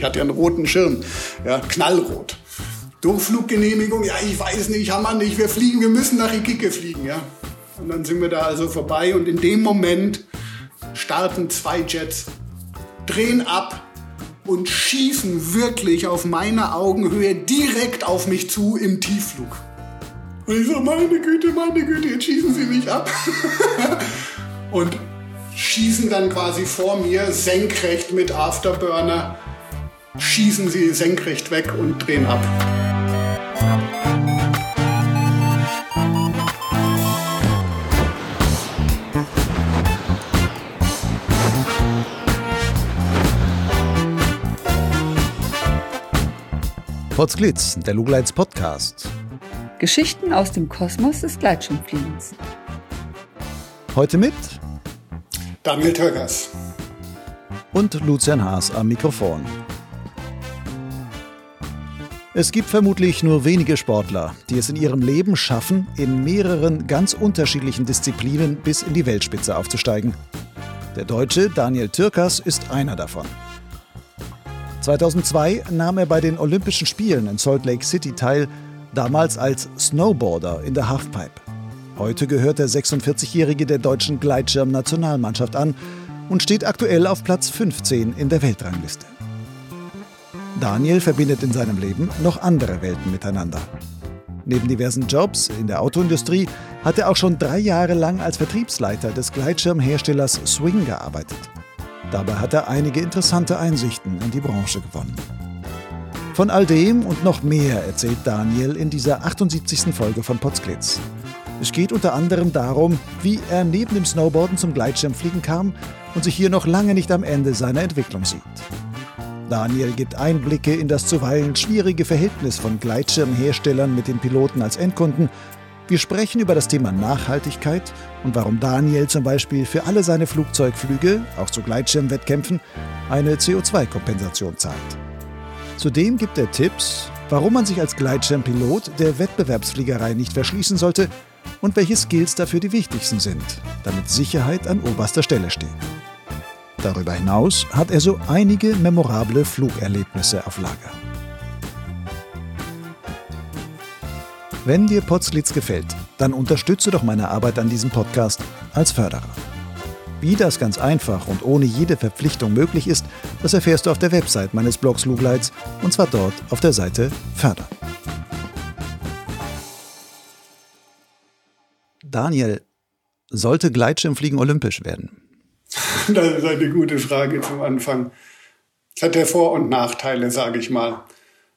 Ich hatte ja einen roten Schirm, ja, knallrot. Durchfluggenehmigung, ja, ich weiß nicht, haben wir nicht, wir fliegen, wir müssen nach Iquique fliegen, ja. Und dann sind wir da also vorbei und in dem Moment starten zwei Jets, drehen ab und schießen wirklich auf meiner Augenhöhe direkt auf mich zu im Tiefflug. Und ich so, meine Güte, meine Güte, jetzt schießen sie mich ab. und schießen dann quasi vor mir senkrecht mit Afterburner, schießen sie senkrecht weg und drehen ab. Potsglitz, der Lugleits Podcast. Geschichten aus dem Kosmos des Gleitschirmfliegens. Heute mit Daniel Tögers und Lucian Haas am Mikrofon. Es gibt vermutlich nur wenige Sportler, die es in ihrem Leben schaffen, in mehreren ganz unterschiedlichen Disziplinen bis in die Weltspitze aufzusteigen. Der Deutsche Daniel Türkers ist einer davon. 2002 nahm er bei den Olympischen Spielen in Salt Lake City teil, damals als Snowboarder in der Halfpipe. Heute gehört der 46-Jährige der deutschen Gleitschirm-Nationalmannschaft an und steht aktuell auf Platz 15 in der Weltrangliste. Daniel verbindet in seinem Leben noch andere Welten miteinander. Neben diversen Jobs in der Autoindustrie hat er auch schon drei Jahre lang als Vertriebsleiter des Gleitschirmherstellers Swing gearbeitet. Dabei hat er einige interessante Einsichten in die Branche gewonnen. Von all dem und noch mehr erzählt Daniel in dieser 78. Folge von Potsglitz. Es geht unter anderem darum, wie er neben dem Snowboarden zum Gleitschirmfliegen kam und sich hier noch lange nicht am Ende seiner Entwicklung sieht. Daniel gibt Einblicke in das zuweilen schwierige Verhältnis von Gleitschirmherstellern mit den Piloten als Endkunden wir sprechen über das Thema Nachhaltigkeit und warum Daniel zum Beispiel für alle seine Flugzeugflüge, auch zu Gleitschirmwettkämpfen, eine CO2-Kompensation zahlt. Zudem gibt er Tipps, warum man sich als Gleitschirmpilot der Wettbewerbsfliegerei nicht verschließen sollte und welche Skills dafür die wichtigsten sind, damit Sicherheit an oberster Stelle steht. Darüber hinaus hat er so einige memorable Flugerlebnisse auf Lager. Wenn dir Potsglitz gefällt, dann unterstütze doch meine Arbeit an diesem Podcast als Förderer. Wie das ganz einfach und ohne jede Verpflichtung möglich ist, das erfährst du auf der Website meines Blogs Lugleits und zwar dort auf der Seite Förder. Daniel, sollte Gleitschirmfliegen olympisch werden? Das ist eine gute Frage zum Anfang. Es hat ja Vor- und Nachteile, sage ich mal.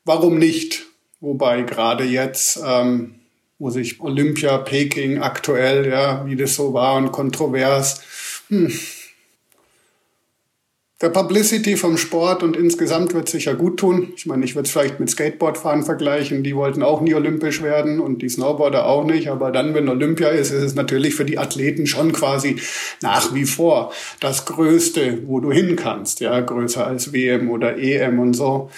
Warum nicht? Wobei gerade jetzt, ähm, wo sich Olympia, Peking aktuell, ja, wie das so war und kontrovers, hm, der Publicity vom Sport und insgesamt wird es sicher gut tun. Ich meine, ich würde es vielleicht mit Skateboardfahren vergleichen. Die wollten auch nie olympisch werden und die Snowboarder auch nicht. Aber dann, wenn Olympia ist, ist es natürlich für die Athleten schon quasi nach wie vor das Größte, wo du hin kannst. Ja, größer als WM oder EM und so.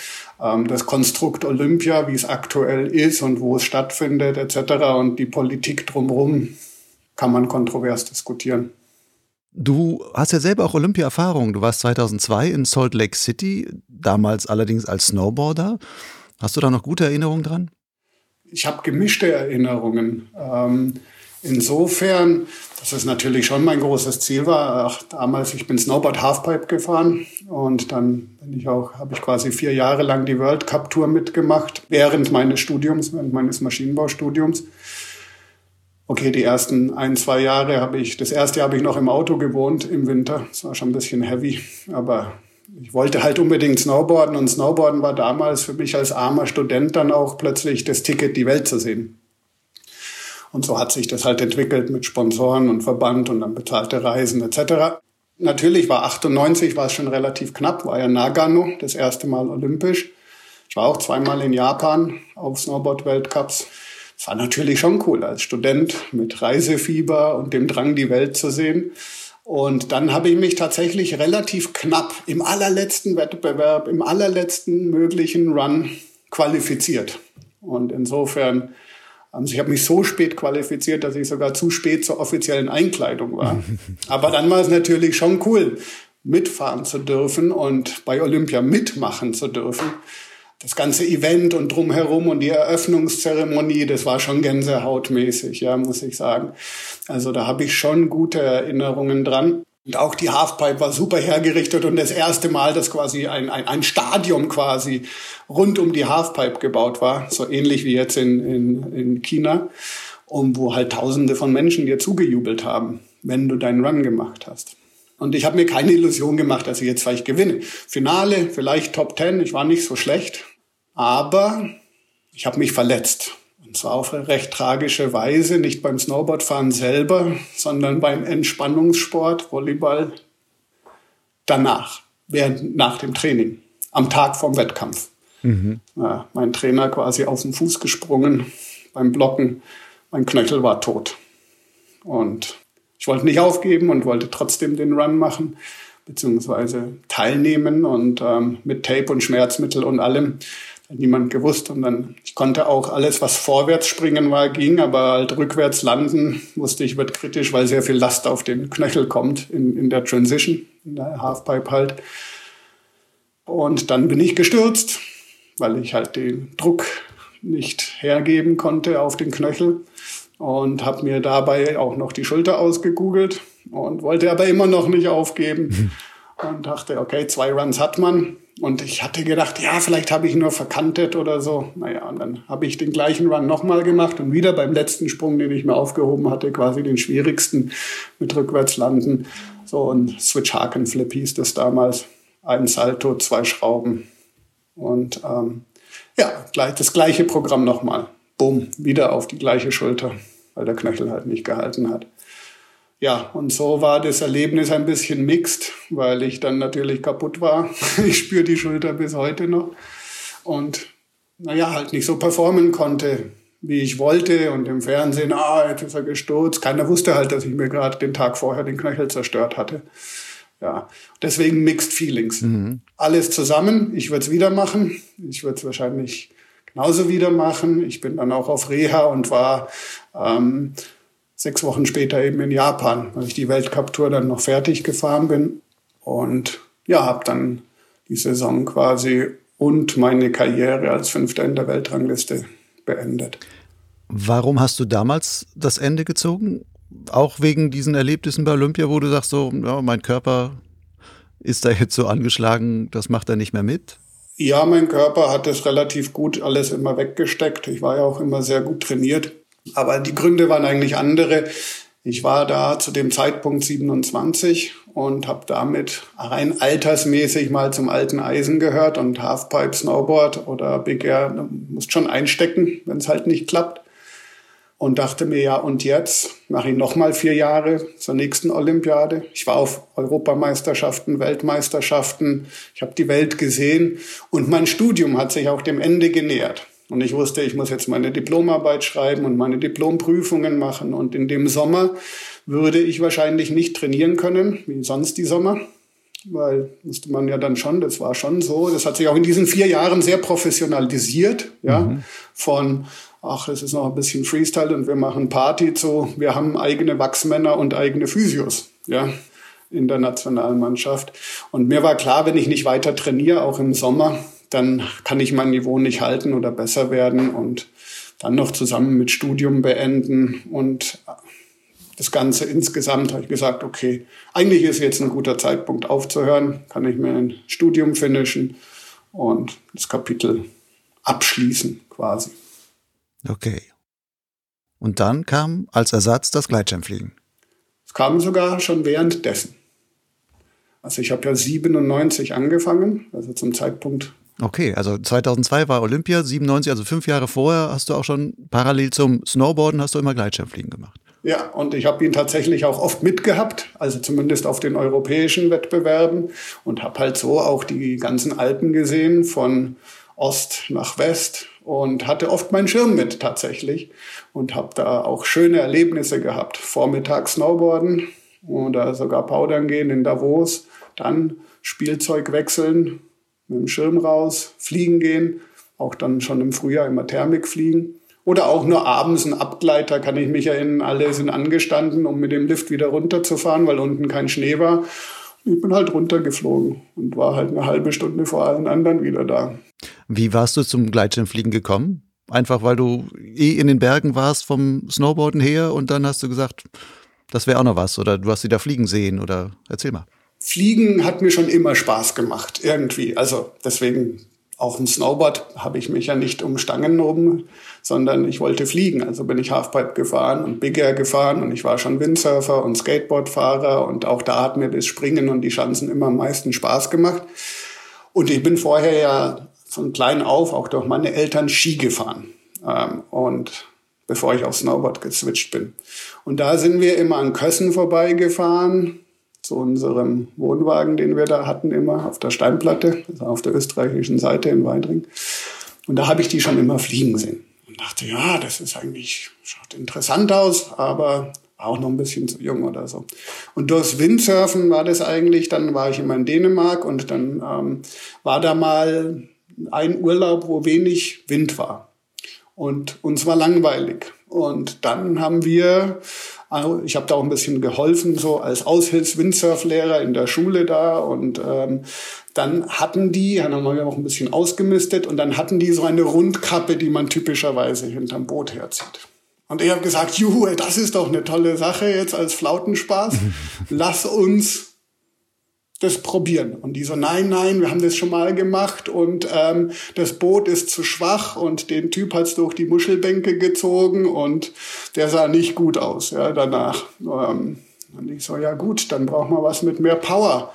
Ähm, das Konstrukt Olympia, wie es aktuell ist und wo es stattfindet etc. und die Politik drumherum kann man kontrovers diskutieren. Du hast ja selber auch Olympia-Erfahrung. Du warst 2002 in Salt Lake City, damals allerdings als Snowboarder. Hast du da noch gute Erinnerungen dran? Ich habe gemischte Erinnerungen. Ähm, insofern, dass es natürlich schon mein großes Ziel war. Ach, damals, ich bin Snowboard Halfpipe gefahren und dann bin ich auch, habe ich quasi vier Jahre lang die World Cup Tour mitgemacht während meines Studiums, während meines Maschinenbaustudiums. Okay, die ersten ein, zwei Jahre habe ich, das erste Jahr habe ich noch im Auto gewohnt im Winter. Das war schon ein bisschen heavy, aber ich wollte halt unbedingt Snowboarden und Snowboarden war damals für mich als armer Student dann auch plötzlich das Ticket, die Welt zu sehen. Und so hat sich das halt entwickelt mit Sponsoren und Verband und dann bezahlte Reisen etc. Natürlich war 98 war es schon relativ knapp, war ja Nagano, das erste Mal olympisch. Ich war auch zweimal in Japan auf Snowboard-Weltcups. Es war natürlich schon cool als Student mit Reisefieber und dem Drang, die Welt zu sehen. Und dann habe ich mich tatsächlich relativ knapp im allerletzten Wettbewerb, im allerletzten möglichen Run qualifiziert. Und insofern, also ich habe mich so spät qualifiziert, dass ich sogar zu spät zur offiziellen Einkleidung war. Aber dann war es natürlich schon cool, mitfahren zu dürfen und bei Olympia mitmachen zu dürfen. Das ganze Event und drumherum und die Eröffnungszeremonie, das war schon gänsehautmäßig, ja, muss ich sagen. Also da habe ich schon gute Erinnerungen dran. Und auch die Halfpipe war super hergerichtet und das erste Mal, dass quasi ein, ein, ein Stadion quasi rund um die Halfpipe gebaut war, so ähnlich wie jetzt in, in, in China, und wo halt Tausende von Menschen dir zugejubelt haben, wenn du deinen Run gemacht hast. Und ich habe mir keine Illusion gemacht, dass ich jetzt vielleicht gewinne. Finale, vielleicht Top Ten, ich war nicht so schlecht, aber ich habe mich verletzt. Und zwar auf eine recht tragische Weise, nicht beim Snowboardfahren selber, sondern beim Entspannungssport, Volleyball, danach, während, nach dem Training, am Tag vom Wettkampf. Mhm. Ja, mein Trainer quasi auf den Fuß gesprungen beim Blocken, mein Knöchel war tot. Und ich wollte nicht aufgeben und wollte trotzdem den Run machen, beziehungsweise teilnehmen und ähm, mit Tape und Schmerzmittel und allem niemand gewusst. Und dann, ich konnte auch alles, was vorwärts springen war, ging, aber halt rückwärts landen, wusste ich, wird kritisch, weil sehr viel Last auf den Knöchel kommt in, in der Transition, in der Halfpipe halt. Und dann bin ich gestürzt, weil ich halt den Druck nicht hergeben konnte auf den Knöchel und habe mir dabei auch noch die Schulter ausgegoogelt und wollte aber immer noch nicht aufgeben und dachte, okay, zwei Runs hat man und ich hatte gedacht, ja, vielleicht habe ich nur verkantet oder so. Naja, und dann habe ich den gleichen Run nochmal gemacht und wieder beim letzten Sprung, den ich mir aufgehoben hatte, quasi den schwierigsten mit rückwärts landen. So ein Switch Haken Flip hieß das damals. Ein Salto, zwei Schrauben. Und ähm, ja, das gleiche Programm nochmal. Bumm, wieder auf die gleiche Schulter, weil der Knöchel halt nicht gehalten hat ja, und so war das Erlebnis ein bisschen mixed, weil ich dann natürlich kaputt war. Ich spüre die Schulter bis heute noch. Und naja, halt nicht so performen konnte, wie ich wollte. Und im Fernsehen, ah, jetzt ist er gestürzt. Keiner wusste halt, dass ich mir gerade den Tag vorher den Knöchel zerstört hatte. Ja, deswegen Mixed Feelings. Mhm. Alles zusammen. Ich würde es wieder machen. Ich würde es wahrscheinlich genauso wieder machen. Ich bin dann auch auf Reha und war ähm, sechs Wochen später eben in Japan, weil ich die Weltcup-Tour dann noch fertig gefahren bin. Und ja, habe dann die Saison quasi und meine Karriere als Fünfter in der Weltrangliste beendet. Warum hast du damals das Ende gezogen? Auch wegen diesen Erlebnissen bei Olympia, wo du sagst, so, ja, mein Körper ist da jetzt so angeschlagen, das macht er nicht mehr mit? Ja, mein Körper hat es relativ gut alles immer weggesteckt. Ich war ja auch immer sehr gut trainiert. Aber die Gründe waren eigentlich andere. Ich war da zu dem Zeitpunkt 27 und habe damit rein altersmäßig mal zum alten Eisen gehört und Halfpipe, Snowboard oder Big Air musst schon einstecken, wenn es halt nicht klappt. Und dachte mir, ja, und jetzt mache ich nochmal vier Jahre zur nächsten Olympiade. Ich war auf Europameisterschaften, Weltmeisterschaften, ich habe die Welt gesehen und mein Studium hat sich auch dem Ende genähert. Und ich wusste, ich muss jetzt meine Diplomarbeit schreiben und meine Diplomprüfungen machen. Und in dem Sommer würde ich wahrscheinlich nicht trainieren können, wie sonst die Sommer. Weil musste man ja dann schon, das war schon so. Das hat sich auch in diesen vier Jahren sehr professionalisiert, ja. Mhm. Von, ach, es ist noch ein bisschen Freestyle und wir machen Party zu, wir haben eigene Wachsmänner und eigene Physios, ja in der Nationalmannschaft. Und mir war klar, wenn ich nicht weiter trainiere, auch im Sommer, dann kann ich mein Niveau nicht halten oder besser werden und dann noch zusammen mit Studium beenden und das Ganze insgesamt habe ich gesagt, okay, eigentlich ist jetzt ein guter Zeitpunkt aufzuhören, kann ich mir ein Studium finishen und das Kapitel abschließen quasi. Okay. Und dann kam als Ersatz das Gleitschirmfliegen. Es kam sogar schon währenddessen. Also ich habe ja 97 angefangen, also zum Zeitpunkt Okay, also 2002 war Olympia, 97, also fünf Jahre vorher hast du auch schon parallel zum Snowboarden hast du immer Gleitschirmfliegen gemacht. Ja, und ich habe ihn tatsächlich auch oft mitgehabt, also zumindest auf den europäischen Wettbewerben und habe halt so auch die ganzen Alpen gesehen von Ost nach West und hatte oft meinen Schirm mit tatsächlich und habe da auch schöne Erlebnisse gehabt. Vormittag Snowboarden oder sogar Powdern gehen in Davos, dann Spielzeug wechseln mit dem Schirm raus, fliegen gehen, auch dann schon im Frühjahr immer Thermik fliegen. Oder auch nur abends ein Abgleiter, kann ich mich erinnern, alle sind angestanden, um mit dem Lift wieder runterzufahren, weil unten kein Schnee war. ich bin halt runtergeflogen und war halt eine halbe Stunde vor allen anderen wieder da. Wie warst du zum Gleitschirmfliegen gekommen? Einfach weil du eh in den Bergen warst vom Snowboarden her und dann hast du gesagt, das wäre auch noch was oder du hast sie da fliegen sehen oder erzähl mal. Fliegen hat mir schon immer Spaß gemacht, irgendwie. Also deswegen auch im Snowboard habe ich mich ja nicht um Stangen oben, sondern ich wollte fliegen. Also bin ich Halfpipe gefahren und Big Air gefahren und ich war schon Windsurfer und Skateboardfahrer und auch da hat mir das Springen und die Schanzen immer am meisten Spaß gemacht. Und ich bin vorher ja von klein auf auch durch meine Eltern Ski gefahren. Ähm, und bevor ich auf Snowboard geswitcht bin. Und da sind wir immer an Kössen vorbeigefahren zu unserem Wohnwagen, den wir da hatten, immer auf der Steinplatte, also auf der österreichischen Seite in Weidring. Und da habe ich die schon immer fliegen sehen. Und dachte, ja, das ist eigentlich, schaut interessant aus, aber auch noch ein bisschen zu jung oder so. Und durchs Windsurfen war das eigentlich, dann war ich immer in Dänemark und dann ähm, war da mal ein Urlaub, wo wenig Wind war. Und uns war langweilig. Und dann haben wir ich habe da auch ein bisschen geholfen, so als Aushilfs-Windsurflehrer in der Schule da. Und ähm, dann hatten die, dann haben wir auch ein bisschen ausgemistet, und dann hatten die so eine Rundkappe, die man typischerweise hinterm Boot herzieht. Und ich habe gesagt, juhu, das ist doch eine tolle Sache jetzt als Flautenspaß. Lass uns das probieren. Und die so, nein, nein, wir haben das schon mal gemacht und ähm, das Boot ist zu schwach und den Typ hat's durch die Muschelbänke gezogen und der sah nicht gut aus ja, danach. Ähm, und ich so, ja gut, dann brauchen wir was mit mehr Power.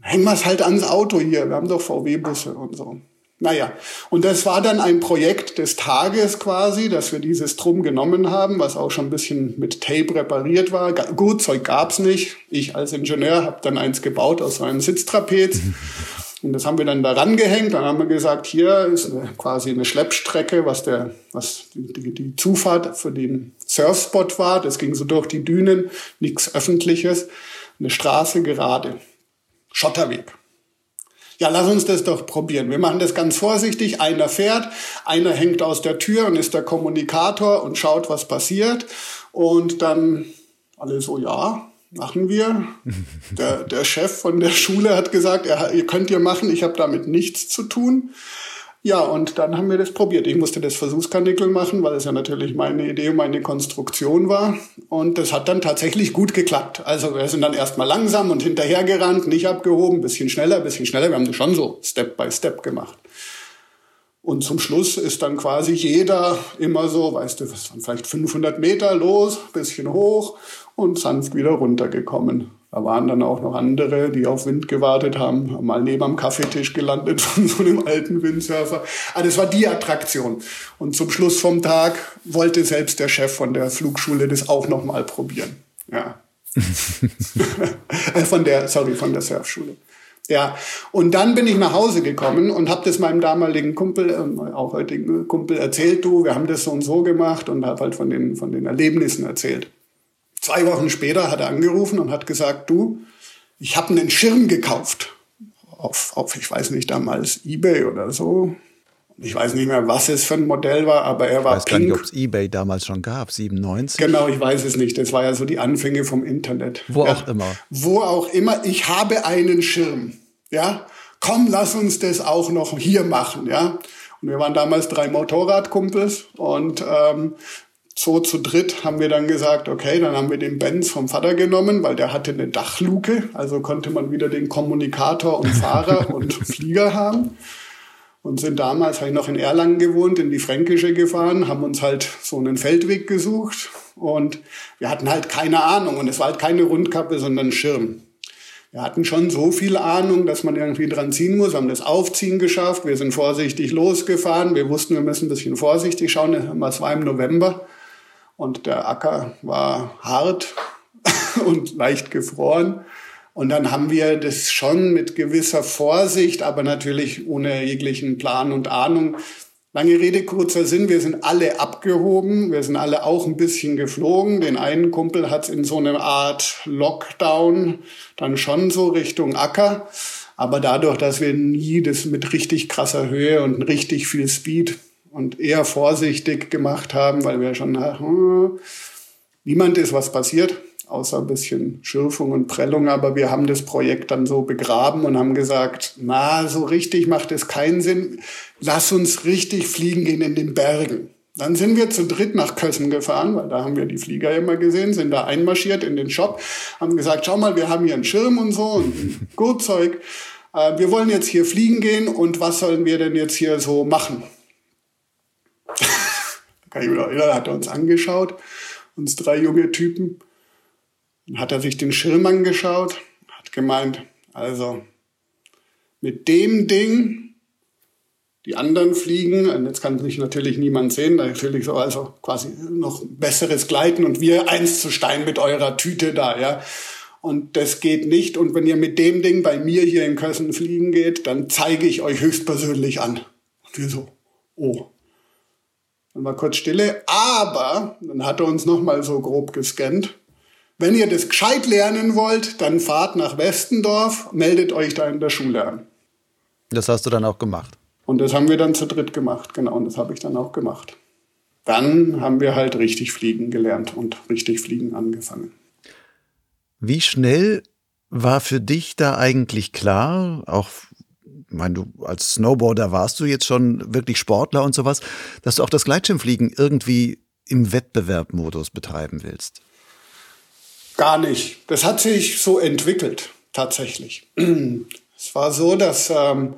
Hängen wir es halt ans Auto hier, wir haben doch VW-Busse und so. Naja, und das war dann ein Projekt des Tages quasi, dass wir dieses Drum genommen haben, was auch schon ein bisschen mit Tape repariert war. Gut, Zeug gab's nicht. Ich als Ingenieur habe dann eins gebaut aus einem Sitztrapez. Und das haben wir dann daran gehängt. Dann haben wir gesagt, hier ist eine, quasi eine Schleppstrecke, was, der, was die, die Zufahrt für den Surfspot war. Das ging so durch die Dünen, nichts Öffentliches. Eine Straße gerade. Schotterweg ja, lass uns das doch probieren. Wir machen das ganz vorsichtig. Einer fährt, einer hängt aus der Tür und ist der Kommunikator und schaut, was passiert. Und dann alle so, ja, machen wir. Der, der Chef von der Schule hat gesagt, er, ihr könnt ihr machen, ich habe damit nichts zu tun. Ja, und dann haben wir das probiert. Ich musste das Versuchskanickel machen, weil es ja natürlich meine Idee meine Konstruktion war. Und das hat dann tatsächlich gut geklappt. Also wir sind dann erstmal langsam und hinterhergerannt, nicht abgehoben, bisschen schneller, bisschen schneller. Wir haben das schon so Step by Step gemacht. Und zum Schluss ist dann quasi jeder immer so, weißt du, was waren vielleicht 500 Meter los, bisschen hoch und sanft wieder runtergekommen. Da waren dann auch noch andere, die auf Wind gewartet haben, mal neben am Kaffeetisch gelandet von so einem alten Windsurfer. Also das war die Attraktion. Und zum Schluss vom Tag wollte selbst der Chef von der Flugschule das auch noch mal probieren. Ja. Äh, von der, sorry, von der Surfschule. Ja, und dann bin ich nach Hause gekommen und habe das meinem damaligen Kumpel, äh, auch heutigen Kumpel, erzählt, du, wir haben das so und so gemacht und habe halt von den, von den Erlebnissen erzählt. Zwei Wochen später hat er angerufen und hat gesagt, du, ich habe einen Schirm gekauft. Auf, auf, ich weiß nicht, damals Ebay oder so. Ich weiß nicht mehr, was es für ein Modell war, aber er war ich weiß pink. gar nicht, ob es Ebay damals schon gab, 97. Genau, ich weiß es nicht. Das war ja so die Anfänge vom Internet. Wo ja. auch immer. Wo auch immer. Ich habe einen Schirm. Ja, komm, lass uns das auch noch hier machen. Ja. Und wir waren damals drei Motorradkumpels und ähm, so zu dritt haben wir dann gesagt, okay, dann haben wir den Benz vom Vater genommen, weil der hatte eine Dachluke, also konnte man wieder den Kommunikator und Fahrer und Flieger haben. Und sind damals, habe ich noch in Erlangen gewohnt, in die Fränkische gefahren, haben uns halt so einen Feldweg gesucht und wir hatten halt keine Ahnung und es war halt keine Rundkappe, sondern Schirm. Wir hatten schon so viel Ahnung, dass man irgendwie dran ziehen muss. Wir haben das Aufziehen geschafft. Wir sind vorsichtig losgefahren. Wir wussten, wir müssen ein bisschen vorsichtig schauen. Es war im November und der Acker war hart und leicht gefroren. Und dann haben wir das schon mit gewisser Vorsicht, aber natürlich ohne jeglichen Plan und Ahnung. Lange Rede, kurzer Sinn, wir sind alle abgehoben, wir sind alle auch ein bisschen geflogen. Den einen Kumpel hat es in so einer Art Lockdown dann schon so Richtung Acker. Aber dadurch, dass wir nie das mit richtig krasser Höhe und richtig viel Speed und eher vorsichtig gemacht haben, weil wir schon hm, niemand ist was passiert. außer ein bisschen Schürfung und Prellung. Aber wir haben das Projekt dann so begraben und haben gesagt, na, so richtig macht es keinen Sinn. Lass uns richtig fliegen gehen in den Bergen. Dann sind wir zu dritt nach Kössen gefahren, weil da haben wir die Flieger immer gesehen, sind da einmarschiert in den Shop, haben gesagt, schau mal, wir haben hier einen Schirm und so und Gurtzeug. Äh, wir wollen jetzt hier fliegen gehen und was sollen wir denn jetzt hier so machen? Kann ich wieder erinnern, hat er uns angeschaut, uns drei junge Typen. Dann hat er sich den Schirm angeschaut, hat gemeint, also mit dem Ding die anderen fliegen. Und jetzt kann sich natürlich niemand sehen. Natürlich so also quasi noch besseres Gleiten und wir eins zu Stein mit eurer Tüte da, ja. Und das geht nicht. Und wenn ihr mit dem Ding bei mir hier in Kössen fliegen geht, dann zeige ich euch höchstpersönlich an. Und wir so, oh. Dann war kurz Stille. Aber, dann hat er uns nochmal so grob gescannt. Wenn ihr das gescheit lernen wollt, dann fahrt nach Westendorf, meldet euch da in der Schule an. Das hast du dann auch gemacht. Und das haben wir dann zu dritt gemacht, genau, und das habe ich dann auch gemacht. Dann haben wir halt richtig fliegen gelernt und richtig fliegen angefangen. Wie schnell war für dich da eigentlich klar, auch meine, du als Snowboarder warst du jetzt schon wirklich Sportler und sowas, dass du auch das Gleitschirmfliegen irgendwie im Wettbewerbmodus betreiben willst? Gar nicht. Das hat sich so entwickelt, tatsächlich. Es war so, dass ähm,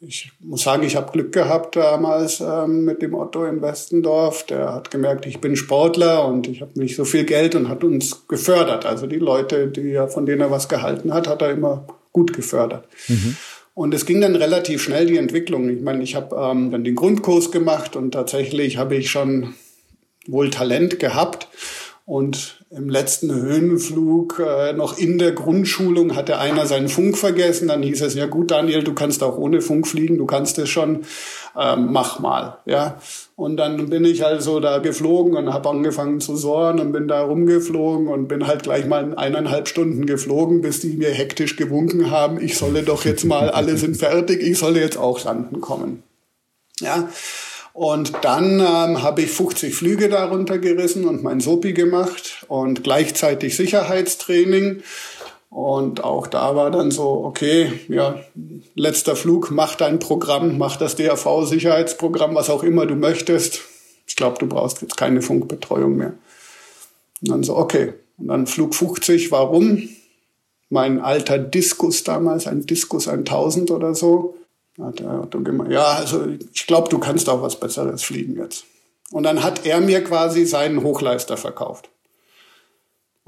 ich muss sagen, ich habe Glück gehabt damals ähm, mit dem Otto in Westendorf. Der hat gemerkt, ich bin Sportler und ich habe nicht so viel Geld und hat uns gefördert. Also die Leute, die er, von denen er was gehalten hat, hat er immer gut gefördert. Mhm. Und es ging dann relativ schnell die Entwicklung. Ich meine, ich habe ähm, dann den Grundkurs gemacht und tatsächlich habe ich schon wohl Talent gehabt und im letzten Höhenflug äh, noch in der Grundschulung hatte einer seinen Funk vergessen. Dann hieß es, ja gut, Daniel, du kannst auch ohne Funk fliegen, du kannst es schon, ähm, mach mal. Ja. Und dann bin ich also da geflogen und habe angefangen zu sohren und bin da rumgeflogen und bin halt gleich mal eineinhalb Stunden geflogen, bis die mir hektisch gewunken haben, ich solle doch jetzt mal, alle sind fertig, ich solle jetzt auch landen kommen. Ja. Und dann ähm, habe ich 50 Flüge darunter gerissen und mein SOPI gemacht und gleichzeitig Sicherheitstraining. Und auch da war dann so, okay, ja, letzter Flug, mach dein Programm, mach das DAV-Sicherheitsprogramm, was auch immer du möchtest. Ich glaube, du brauchst jetzt keine Funkbetreuung mehr. Und dann so, okay. Und dann Flug 50, warum? Mein alter Diskus damals, ein Diskus 1000 oder so, hat er gemeint, ja, also ich glaube, du kannst auch was Besseres fliegen jetzt. Und dann hat er mir quasi seinen Hochleister verkauft.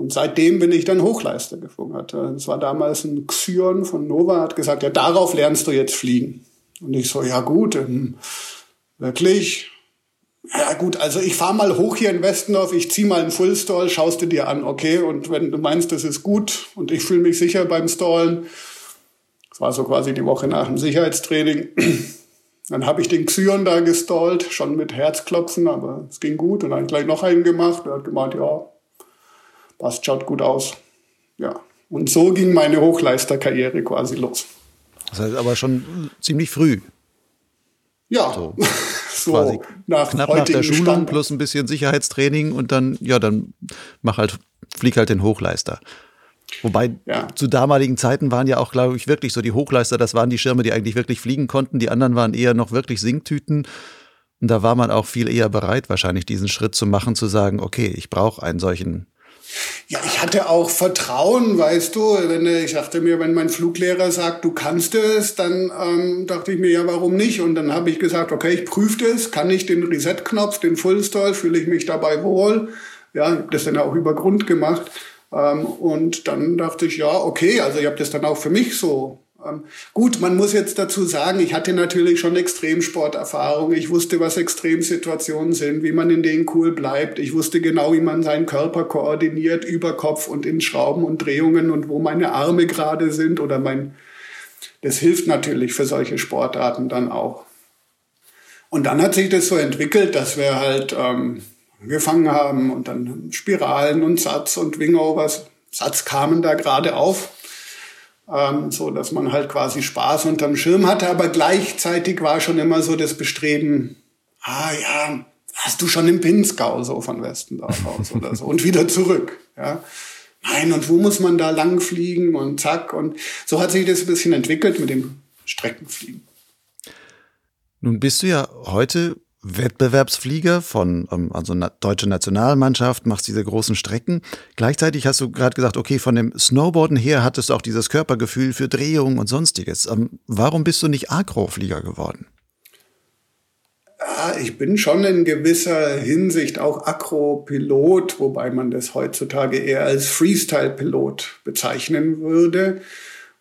Und seitdem bin ich dann Hochleister geflogen. Das war damals ein Xion von Nova, hat gesagt, ja, darauf lernst du jetzt fliegen. Und ich so, ja gut, ähm, wirklich. Ja gut, also ich fahre mal hoch hier in Westendorf, ich zieh mal einen Fullstall, schaust du dir an, okay? Und wenn du meinst, das ist gut und ich fühle mich sicher beim Stallen, war so quasi die Woche nach dem Sicherheitstraining. Dann habe ich den Xyon da gestallt, schon mit Herzklopfen, aber es ging gut. Und dann gleich noch einen gemacht. Er hat gemeint, ja, passt, schaut gut aus. Ja. Und so ging meine Hochleisterkarriere quasi los. Das heißt aber schon ziemlich früh. Ja, so, so quasi nach knapp nach der Schulung Standard. plus ein bisschen Sicherheitstraining und dann, ja, dann mach halt, flieg halt den Hochleister. Wobei ja. zu damaligen Zeiten waren ja auch, glaube ich, wirklich so die Hochleister, das waren die Schirme, die eigentlich wirklich fliegen konnten. Die anderen waren eher noch wirklich Singtüten. Und da war man auch viel eher bereit, wahrscheinlich diesen Schritt zu machen, zu sagen, okay, ich brauche einen solchen. Ja, ich hatte auch Vertrauen, weißt du, wenn ich dachte mir, wenn mein Fluglehrer sagt, du kannst es, dann ähm, dachte ich mir, ja, warum nicht? Und dann habe ich gesagt, okay, ich prüfe das, kann ich den Reset-Knopf, den Full-Stall, fühle ich mich dabei wohl. Ja, das dann auch über Grund gemacht. Ähm, und dann dachte ich, ja, okay, also ich habe das dann auch für mich so. Ähm, gut, man muss jetzt dazu sagen, ich hatte natürlich schon Extremsporterfahrung. Ich wusste, was Extremsituationen sind, wie man in denen cool bleibt. Ich wusste genau, wie man seinen Körper koordiniert über Kopf und in Schrauben und Drehungen und wo meine Arme gerade sind oder mein, das hilft natürlich für solche Sportarten dann auch. Und dann hat sich das so entwickelt, dass wir halt ähm, angefangen haben und dann Spiralen und Satz und Wingovers. Satz kamen da gerade auf, ähm, so dass man halt quasi Spaß unterm Schirm hatte, aber gleichzeitig war schon immer so das Bestreben, ah ja, hast du schon im Pinzgau so von Westendorf aus oder so und wieder zurück. Ja. Nein, und wo muss man da lang fliegen und zack. Und so hat sich das ein bisschen entwickelt mit dem Streckenfliegen. Nun bist du ja heute Wettbewerbsflieger von ähm, also deutsche Nationalmannschaft, machst diese großen Strecken. Gleichzeitig hast du gerade gesagt, okay, von dem Snowboarden her hattest du auch dieses Körpergefühl für Drehungen und sonstiges. Ähm, warum bist du nicht Akroflieger geworden? Ja, ich bin schon in gewisser Hinsicht auch Akropilot, wobei man das heutzutage eher als Freestyle-Pilot bezeichnen würde.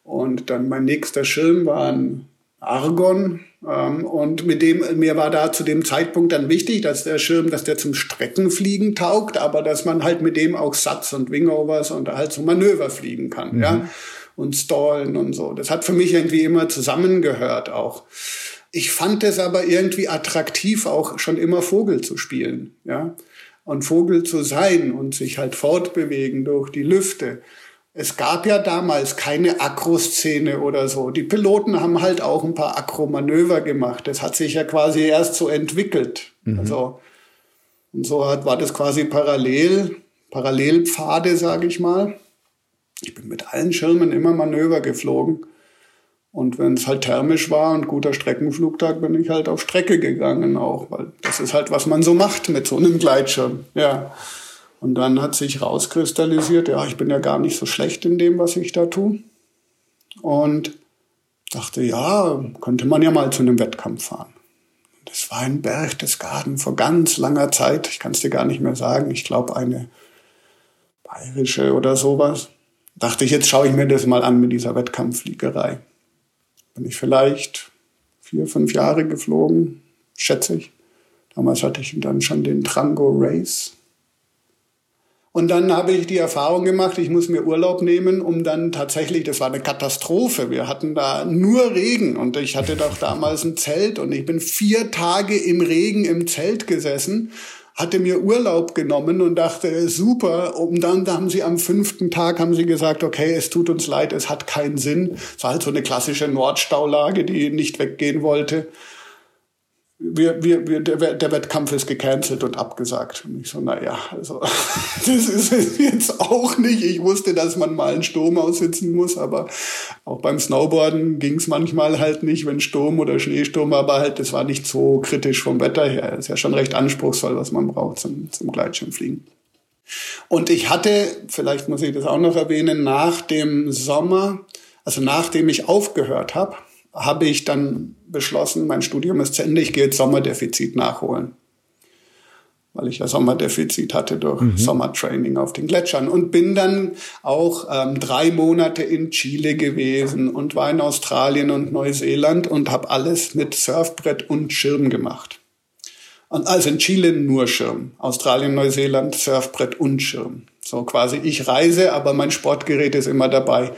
Und dann mein nächster Schirm war ein Argon. Ähm, und mit dem, mir war da zu dem Zeitpunkt dann wichtig, dass der Schirm, dass der zum Streckenfliegen taugt, aber dass man halt mit dem auch Satz und Wingovers und halt so Manöver fliegen kann, mhm. ja. Und Stallen und so. Das hat für mich irgendwie immer zusammengehört auch. Ich fand es aber irgendwie attraktiv, auch schon immer Vogel zu spielen, ja. Und Vogel zu sein und sich halt fortbewegen durch die Lüfte. Es gab ja damals keine Akro-Szene oder so. Die Piloten haben halt auch ein paar Akro-Manöver gemacht. Das hat sich ja quasi erst so entwickelt. Mhm. Also, und so hat, war das quasi parallel, Parallelpfade, sage ich mal. Ich bin mit allen Schirmen immer Manöver geflogen. Und wenn es halt thermisch war und guter Streckenflugtag, bin ich halt auf Strecke gegangen auch, weil das ist halt, was man so macht mit so einem Gleitschirm. Ja. Und dann hat sich rauskristallisiert, ja, ich bin ja gar nicht so schlecht in dem, was ich da tue. Und dachte, ja, könnte man ja mal zu einem Wettkampf fahren. Das war in Berchtesgaden vor ganz langer Zeit. Ich kann es dir gar nicht mehr sagen. Ich glaube, eine bayerische oder sowas. Dachte ich, jetzt schaue ich mir das mal an mit dieser Wettkampffliegerei. Bin ich vielleicht vier, fünf Jahre geflogen, schätze ich. Damals hatte ich dann schon den Trango Race und dann habe ich die Erfahrung gemacht, ich muss mir Urlaub nehmen, um dann tatsächlich, das war eine Katastrophe. Wir hatten da nur Regen und ich hatte doch damals ein Zelt und ich bin vier Tage im Regen im Zelt gesessen, hatte mir Urlaub genommen und dachte, super. Und dann haben sie am fünften Tag haben sie gesagt, okay, es tut uns leid, es hat keinen Sinn. Es war halt so eine klassische Nordstaulage, die nicht weggehen wollte wir, wir, wir, der, der Wettkampf ist gecancelt und abgesagt. Und ich so, naja, also das ist jetzt auch nicht. Ich wusste, dass man mal einen Sturm aussitzen muss, aber auch beim Snowboarden ging es manchmal halt nicht, wenn Sturm oder Schneesturm, aber halt, das war nicht so kritisch vom Wetter her. Das ist ja schon recht anspruchsvoll, was man braucht zum, zum Gleitschirmfliegen. Und ich hatte, vielleicht muss ich das auch noch erwähnen, nach dem Sommer, also nachdem ich aufgehört habe, habe ich dann beschlossen, mein Studium ist zu Ende, ich gehe jetzt Sommerdefizit nachholen. Weil ich ja Sommerdefizit hatte durch mhm. Sommertraining auf den Gletschern. Und bin dann auch ähm, drei Monate in Chile gewesen und war in Australien und Neuseeland und habe alles mit Surfbrett und Schirm gemacht. Und also in Chile nur Schirm, Australien, Neuseeland, Surfbrett und Schirm. So quasi ich reise, aber mein Sportgerät ist immer dabei.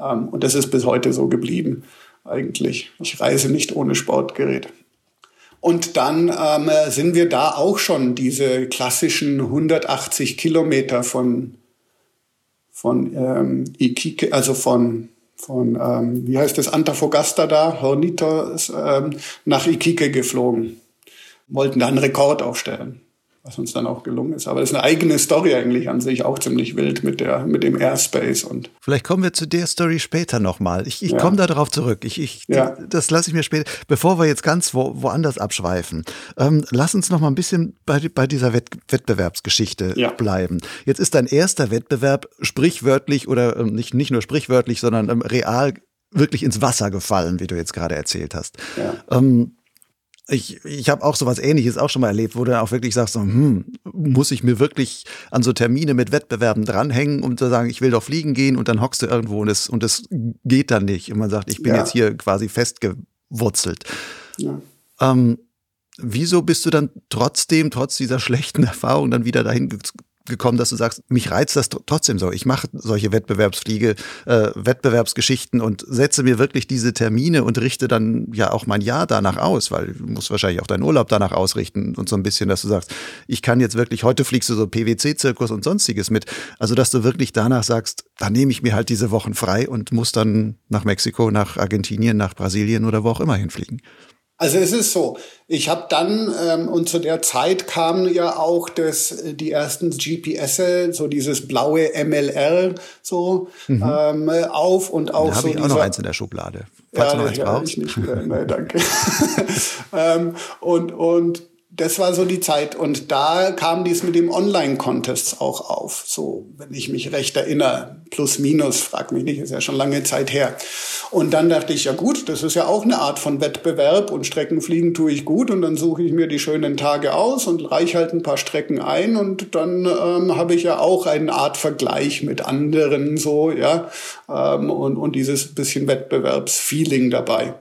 Ähm, und das ist bis heute so geblieben eigentlich. Ich reise nicht ohne Sportgerät. Und dann ähm, sind wir da auch schon diese klassischen 180 Kilometer von, von ähm, Iquique, also von, von ähm, wie heißt das, Antofagasta da, Hornitos, ähm, nach Iquique geflogen. Wollten da einen Rekord aufstellen was uns dann auch gelungen ist. Aber das ist eine eigene Story eigentlich an sich, auch ziemlich wild mit der, mit dem Airspace und. Vielleicht kommen wir zu der Story später nochmal. Ich, ich ja. komme da darauf zurück. Ich, ich, ja. Das lasse ich mir später, bevor wir jetzt ganz wo, woanders abschweifen. Ähm, lass uns noch mal ein bisschen bei, bei dieser Wett, Wettbewerbsgeschichte ja. bleiben. Jetzt ist dein erster Wettbewerb sprichwörtlich oder ähm, nicht, nicht nur sprichwörtlich, sondern ähm, real wirklich ins Wasser gefallen, wie du jetzt gerade erzählt hast. Ja. Ähm, ich, ich habe auch sowas ähnliches auch schon mal erlebt, wo du auch wirklich sagst, so, hm, muss ich mir wirklich an so Termine mit Wettbewerben dranhängen, um zu sagen, ich will doch fliegen gehen und dann hockst du irgendwo und es, und es geht dann nicht. Und man sagt, ich bin ja. jetzt hier quasi festgewurzelt. Ja. Ähm, wieso bist du dann trotzdem, trotz dieser schlechten Erfahrung, dann wieder dahin gekommen, dass du sagst, mich reizt das trotzdem so. Ich mache solche Wettbewerbsfliege, äh, Wettbewerbsgeschichten und setze mir wirklich diese Termine und richte dann ja auch mein Jahr danach aus, weil du musst wahrscheinlich auch deinen Urlaub danach ausrichten und so ein bisschen, dass du sagst, ich kann jetzt wirklich, heute fliegst du so PwC-Zirkus und sonstiges mit. Also, dass du wirklich danach sagst, da nehme ich mir halt diese Wochen frei und muss dann nach Mexiko, nach Argentinien, nach Brasilien oder wo auch immer hinfliegen. Also es ist so, ich habe dann, ähm, und zu der Zeit kamen ja auch das, äh, die ersten GPS, so dieses blaue MLR so mhm. ähm, auf und auch da so. ich auch noch eins in der Schublade. Falls ja, du noch eins ja, brauchst. Ich nicht mehr. Nee, danke. ähm, und, und das war so die Zeit. Und da kam dies mit dem Online-Contests auch auf. So, wenn ich mich recht erinnere. Plus, minus, frag mich nicht, ist ja schon lange Zeit her. Und dann dachte ich, ja gut, das ist ja auch eine Art von Wettbewerb und Streckenfliegen tue ich gut. Und dann suche ich mir die schönen Tage aus und reiche halt ein paar Strecken ein. Und dann ähm, habe ich ja auch eine Art Vergleich mit anderen so, ja. Ähm, und, und dieses bisschen Wettbewerbsfeeling dabei.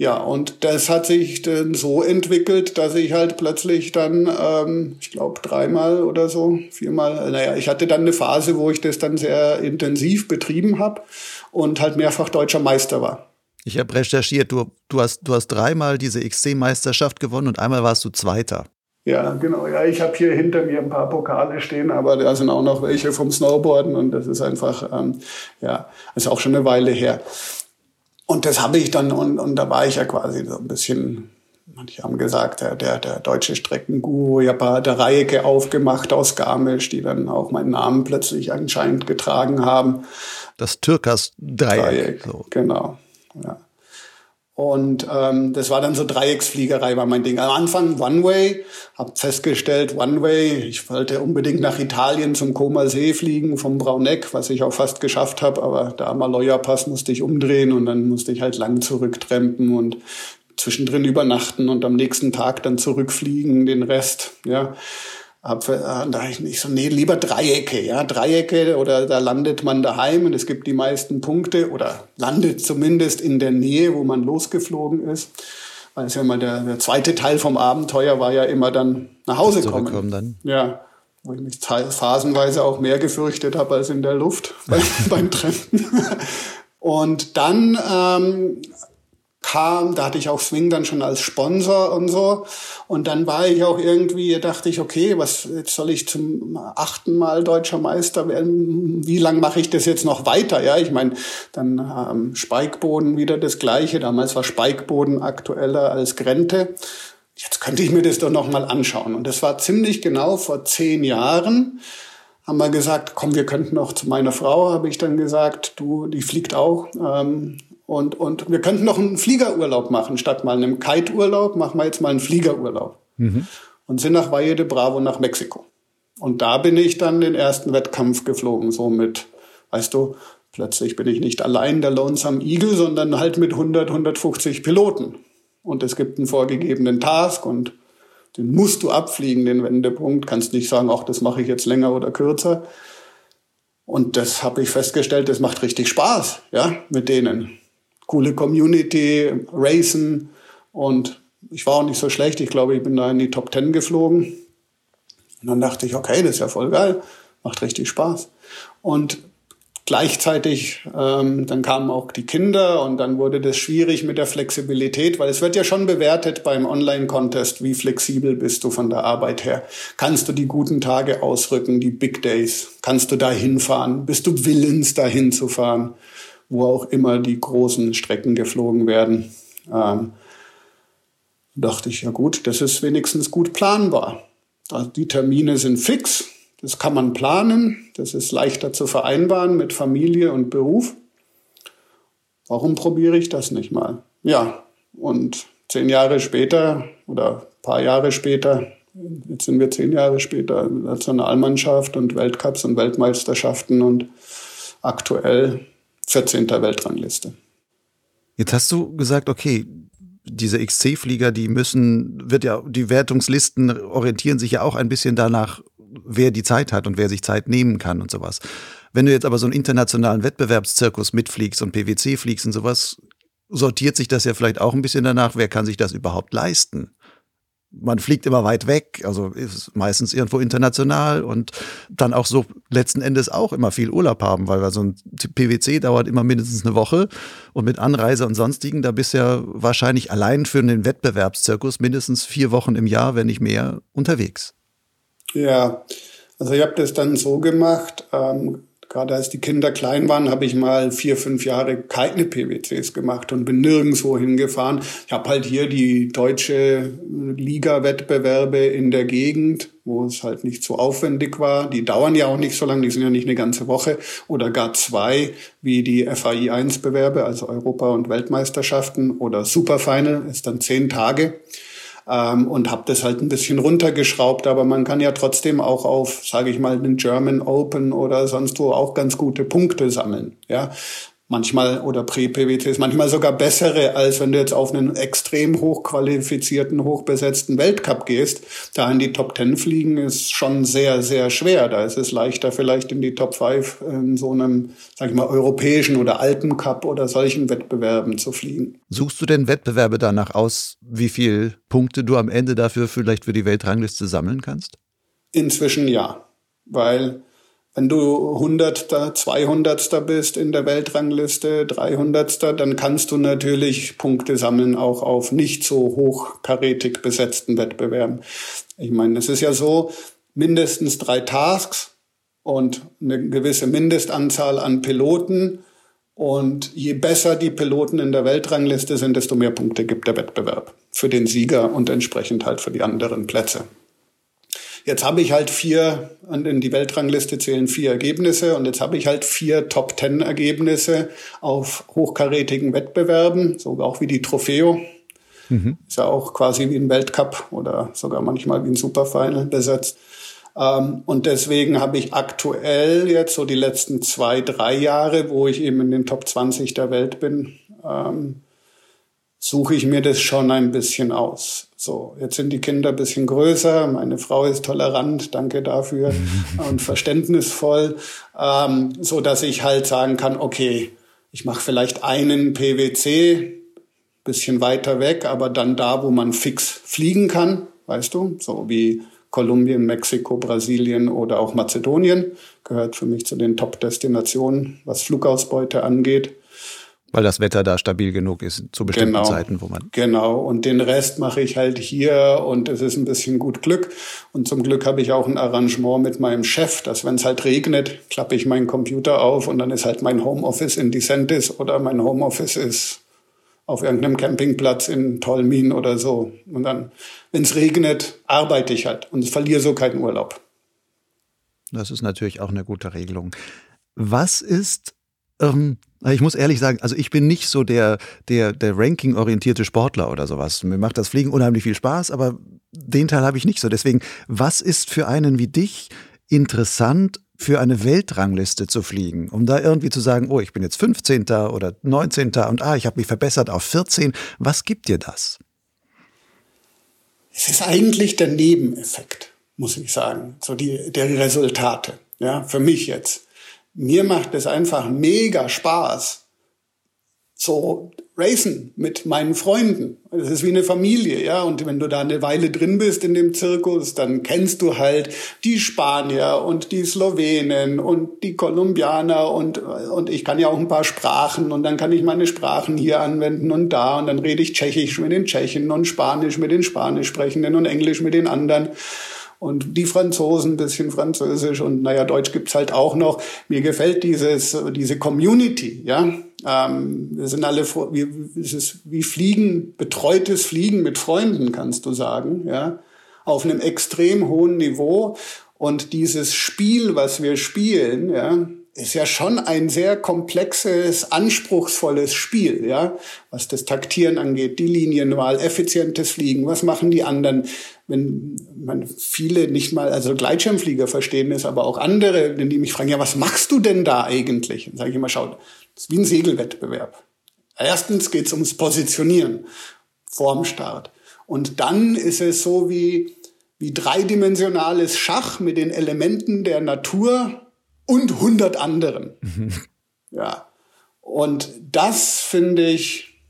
Ja, und das hat sich dann so entwickelt, dass ich halt plötzlich dann, ähm, ich glaube, dreimal oder so, viermal, naja, ich hatte dann eine Phase, wo ich das dann sehr intensiv betrieben habe und halt mehrfach deutscher Meister war. Ich habe recherchiert, du, du, hast, du hast dreimal diese XC-Meisterschaft gewonnen und einmal warst du Zweiter. Ja, genau. Ja, ich habe hier hinter mir ein paar Pokale stehen, aber da sind auch noch welche vom Snowboarden und das ist einfach, ähm, ja, ist auch schon eine Weile her. Und das habe ich dann, und, und da war ich ja quasi so ein bisschen, manche haben gesagt, der, der, der deutsche Streckenguru, ich habe der Reieke aufgemacht aus Garmisch, die dann auch meinen Namen plötzlich anscheinend getragen haben. Das Türkers-Dreieck. Dreieck, so. Genau, ja. Und ähm, das war dann so Dreiecksfliegerei war mein Ding. Am Anfang One-Way, habe festgestellt, One-Way, ich wollte unbedingt nach Italien zum Koma See fliegen vom Brauneck, was ich auch fast geschafft habe, aber da am Maloja-Pass musste ich umdrehen und dann musste ich halt lang zurücktrempen und zwischendrin übernachten und am nächsten Tag dann zurückfliegen, den Rest, ja. Hab, äh, da ich nicht so, nee, lieber Dreiecke, ja, Dreiecke oder da landet man daheim und es gibt die meisten Punkte oder landet zumindest in der Nähe, wo man losgeflogen ist. Weil es ja immer der, der zweite Teil vom Abenteuer war ja immer dann nach Hause kommen. Dann. Ja, wo ich mich phasenweise auch mehr gefürchtet habe als in der Luft beim, beim Treffen. Und dann ähm, kam, da hatte ich auch Swing dann schon als Sponsor und so. Und dann war ich auch irgendwie, dachte ich, okay, was jetzt soll ich zum achten Mal deutscher Meister werden? Wie lange mache ich das jetzt noch weiter? Ja, ich meine, dann ähm, Spikeboden wieder das Gleiche. Damals war Spikeboden aktueller als Grente. Jetzt könnte ich mir das doch noch mal anschauen. Und das war ziemlich genau vor zehn Jahren haben wir gesagt, komm, wir könnten noch zu meiner Frau, habe ich dann gesagt, du, die fliegt auch. Ähm, und, und wir könnten noch einen Fliegerurlaub machen. Statt mal einem Kite-Urlaub machen wir jetzt mal einen Fliegerurlaub. Mhm. Und sind nach Valle de Bravo nach Mexiko. Und da bin ich dann den ersten Wettkampf geflogen, so mit, weißt du, plötzlich bin ich nicht allein der Lonesome Eagle, sondern halt mit 100, 150 Piloten. Und es gibt einen vorgegebenen Task und den musst du abfliegen, den Wendepunkt. Kannst nicht sagen, ach, das mache ich jetzt länger oder kürzer. Und das habe ich festgestellt, das macht richtig Spaß, ja, mit denen coole Community, Racen und ich war auch nicht so schlecht. Ich glaube, ich bin da in die Top Ten geflogen. Und dann dachte ich, okay, das ist ja voll geil, macht richtig Spaß. Und gleichzeitig, ähm, dann kamen auch die Kinder und dann wurde das schwierig mit der Flexibilität, weil es wird ja schon bewertet beim Online-Contest, wie flexibel bist du von der Arbeit her. Kannst du die guten Tage ausrücken, die Big Days? Kannst du da hinfahren? Bist du willens, da hinzufahren? Wo auch immer die großen Strecken geflogen werden. Ähm, dachte ich, ja gut, das ist wenigstens gut planbar. Also die Termine sind fix, das kann man planen, das ist leichter zu vereinbaren mit Familie und Beruf. Warum probiere ich das nicht mal? Ja, und zehn Jahre später oder ein paar Jahre später, jetzt sind wir zehn Jahre später, Nationalmannschaft und Weltcups und Weltmeisterschaften und aktuell 14. Weltrangliste. Jetzt hast du gesagt, okay, diese XC-Flieger, die müssen, wird ja, die Wertungslisten orientieren sich ja auch ein bisschen danach, wer die Zeit hat und wer sich Zeit nehmen kann und sowas. Wenn du jetzt aber so einen internationalen Wettbewerbszirkus mitfliegst und PwC fliegst und sowas, sortiert sich das ja vielleicht auch ein bisschen danach, wer kann sich das überhaupt leisten? Man fliegt immer weit weg, also ist meistens irgendwo international und dann auch so letzten Endes auch immer viel Urlaub haben, weil so ein PwC dauert immer mindestens eine Woche und mit Anreise und sonstigen, da bist du ja wahrscheinlich allein für den Wettbewerbszirkus mindestens vier Wochen im Jahr, wenn nicht mehr, unterwegs. Ja, also ich habe das dann so gemacht, ähm, gerade als die Kinder klein waren, habe ich mal vier, fünf Jahre keine PwCs gemacht und bin nirgendwo hingefahren. Ich habe halt hier die deutsche Liga-Wettbewerbe in der Gegend, wo es halt nicht so aufwendig war. Die dauern ja auch nicht so lange, die sind ja nicht eine ganze Woche oder gar zwei, wie die FAI 1-Bewerbe, also Europa- und Weltmeisterschaften oder Superfinal, ist dann zehn Tage ähm, und habe das halt ein bisschen runtergeschraubt. Aber man kann ja trotzdem auch auf, sage ich mal, den German Open oder sonst wo auch ganz gute Punkte sammeln. Ja, manchmal oder Prä-PWCs, manchmal sogar bessere, als wenn du jetzt auf einen extrem hochqualifizierten, hochbesetzten Weltcup gehst. Da in die Top Ten fliegen ist schon sehr, sehr schwer. Da ist es leichter, vielleicht in die Top 5 in so einem, sag ich mal, europäischen oder Alpencup oder solchen Wettbewerben zu fliegen. Suchst du denn Wettbewerbe danach aus, wie viel Punkte du am Ende dafür vielleicht für die Weltrangliste sammeln kannst? Inzwischen ja, weil wenn du Hundertster, Zweihundertster bist in der Weltrangliste, Dreihundertster, dann kannst du natürlich Punkte sammeln, auch auf nicht so hochkarätig besetzten Wettbewerben. Ich meine, es ist ja so, mindestens drei Tasks und eine gewisse Mindestanzahl an Piloten. Und je besser die Piloten in der Weltrangliste sind, desto mehr Punkte gibt der Wettbewerb für den Sieger und entsprechend halt für die anderen Plätze. Jetzt habe ich halt vier, in die Weltrangliste zählen vier Ergebnisse und jetzt habe ich halt vier Top Ten Ergebnisse auf hochkarätigen Wettbewerben, so auch wie die Trofeo. Mhm. Ist ja auch quasi wie ein Weltcup oder sogar manchmal wie ein Superfinal besetzt. Ähm, und deswegen habe ich aktuell jetzt so die letzten zwei, drei Jahre, wo ich eben in den Top 20 der Welt bin, ähm, suche ich mir das schon ein bisschen aus. So, jetzt sind die Kinder ein bisschen größer, meine Frau ist tolerant, danke dafür und verständnisvoll, ähm, so dass ich halt sagen kann, okay, ich mache vielleicht einen PwC, bisschen weiter weg, aber dann da, wo man fix fliegen kann, weißt du, so wie Kolumbien, Mexiko, Brasilien oder auch Mazedonien, gehört für mich zu den Top-Destinationen, was Flugausbeute angeht. Weil das Wetter da stabil genug ist zu bestimmten genau, Zeiten, wo man. Genau. Und den Rest mache ich halt hier und es ist ein bisschen gut Glück. Und zum Glück habe ich auch ein Arrangement mit meinem Chef, dass wenn es halt regnet, klappe ich meinen Computer auf und dann ist halt mein Homeoffice in Dicentis oder mein Homeoffice ist auf irgendeinem Campingplatz in Tolmin oder so. Und dann, wenn es regnet, arbeite ich halt und verliere so keinen Urlaub. Das ist natürlich auch eine gute Regelung. Was ist ähm, ich muss ehrlich sagen, also ich bin nicht so der, der, der Ranking-orientierte Sportler oder sowas. Mir macht das Fliegen unheimlich viel Spaß, aber den Teil habe ich nicht so. Deswegen, was ist für einen wie dich interessant, für eine Weltrangliste zu fliegen, um da irgendwie zu sagen, oh, ich bin jetzt 15. oder 19. und ah, ich habe mich verbessert auf 14. Was gibt dir das? Es ist eigentlich der Nebeneffekt, muss ich sagen, so die, der Resultate, ja, für mich jetzt mir macht es einfach mega Spaß, so racen mit meinen Freunden. Es ist wie eine Familie, ja. Und wenn du da eine Weile drin bist in dem Zirkus, dann kennst du halt die Spanier und die Slowenen und die Kolumbianer und, und ich kann ja auch ein paar Sprachen und dann kann ich meine Sprachen hier anwenden und da und dann rede ich Tschechisch mit den Tschechen und Spanisch mit den Spanisch sprechenden und Englisch mit den anderen und die Franzosen ein bisschen Französisch und naja, Deutsch gibt's halt auch noch. Mir gefällt dieses, diese Community, ja. Ähm, wir sind alle, wie, es ist wie Fliegen, betreutes Fliegen mit Freunden, kannst du sagen, ja. Auf einem extrem hohen Niveau. Und dieses Spiel, was wir spielen, ja, ist ja schon ein sehr komplexes, anspruchsvolles Spiel, ja, was das Taktieren angeht, die Linienwahl, effizientes Fliegen, was machen die anderen, wenn man viele nicht mal, also Gleitschirmflieger verstehen es, aber auch andere, wenn die mich fragen, ja, was machst du denn da eigentlich? Dann sage ich immer, schau, das ist wie ein Segelwettbewerb. Erstens geht es ums Positionieren vorm Start. Und dann ist es so wie, wie dreidimensionales Schach mit den Elementen der Natur und hundert anderen. ja. Und das finde ich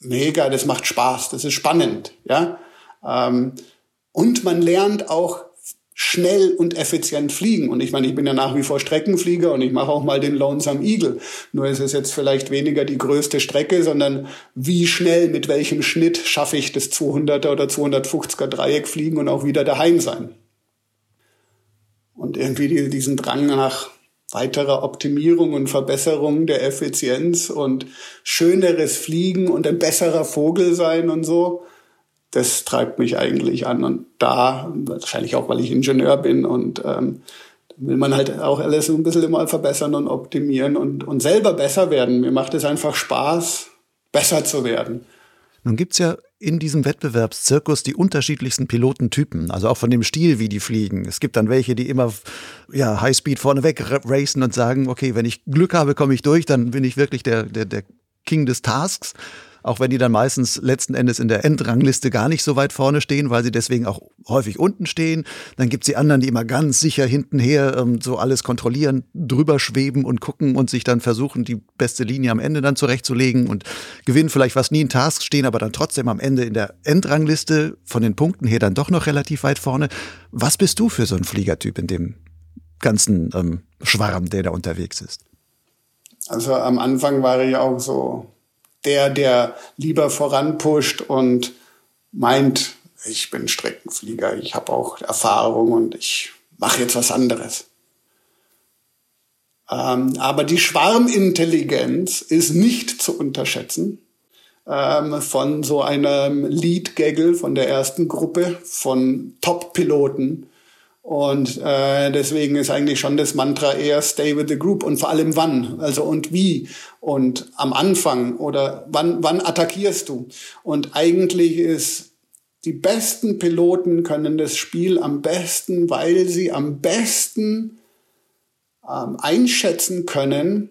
mega, das macht Spaß, das ist spannend, ja. Ähm, und man lernt auch schnell und effizient fliegen. Und ich meine, ich bin ja nach wie vor Streckenflieger und ich mache auch mal den Lonesome Eagle. Nur ist es jetzt vielleicht weniger die größte Strecke, sondern wie schnell, mit welchem Schnitt schaffe ich das 200er oder 250er Dreieck fliegen und auch wieder daheim sein und irgendwie diesen Drang nach weiterer Optimierung und Verbesserung der Effizienz und schöneres Fliegen und ein besserer Vogel sein und so. Das treibt mich eigentlich an. Und da, wahrscheinlich auch, weil ich Ingenieur bin und ähm, will man halt auch alles ein bisschen immer verbessern und optimieren und, und selber besser werden. Mir macht es einfach Spaß, besser zu werden. Nun gibt's ja in diesem Wettbewerbszirkus die unterschiedlichsten Pilotentypen, also auch von dem Stil, wie die fliegen. Es gibt dann welche, die immer ja, Highspeed vorneweg racen und sagen, okay, wenn ich Glück habe, komme ich durch, dann bin ich wirklich der, der, der King des Tasks auch wenn die dann meistens letzten Endes in der Endrangliste gar nicht so weit vorne stehen, weil sie deswegen auch häufig unten stehen. Dann gibt's die anderen, die immer ganz sicher hintenher ähm, so alles kontrollieren, drüber schweben und gucken und sich dann versuchen, die beste Linie am Ende dann zurechtzulegen und gewinnen vielleicht was nie in Tasks, stehen aber dann trotzdem am Ende in der Endrangliste von den Punkten her dann doch noch relativ weit vorne. Was bist du für so ein Fliegertyp in dem ganzen ähm, Schwarm, der da unterwegs ist? Also am Anfang war ich auch so der, der lieber voranpusht und meint, ich bin Streckenflieger, ich habe auch Erfahrung und ich mache jetzt was anderes. Ähm, aber die Schwarmintelligenz ist nicht zu unterschätzen ähm, von so einem Lead-Gaggle von der ersten Gruppe von Top-Piloten, und äh, deswegen ist eigentlich schon das Mantra eher Stay with the Group und vor allem wann, also und wie und am Anfang oder wann, wann attackierst du. Und eigentlich ist die besten Piloten können das Spiel am besten, weil sie am besten ähm, einschätzen können,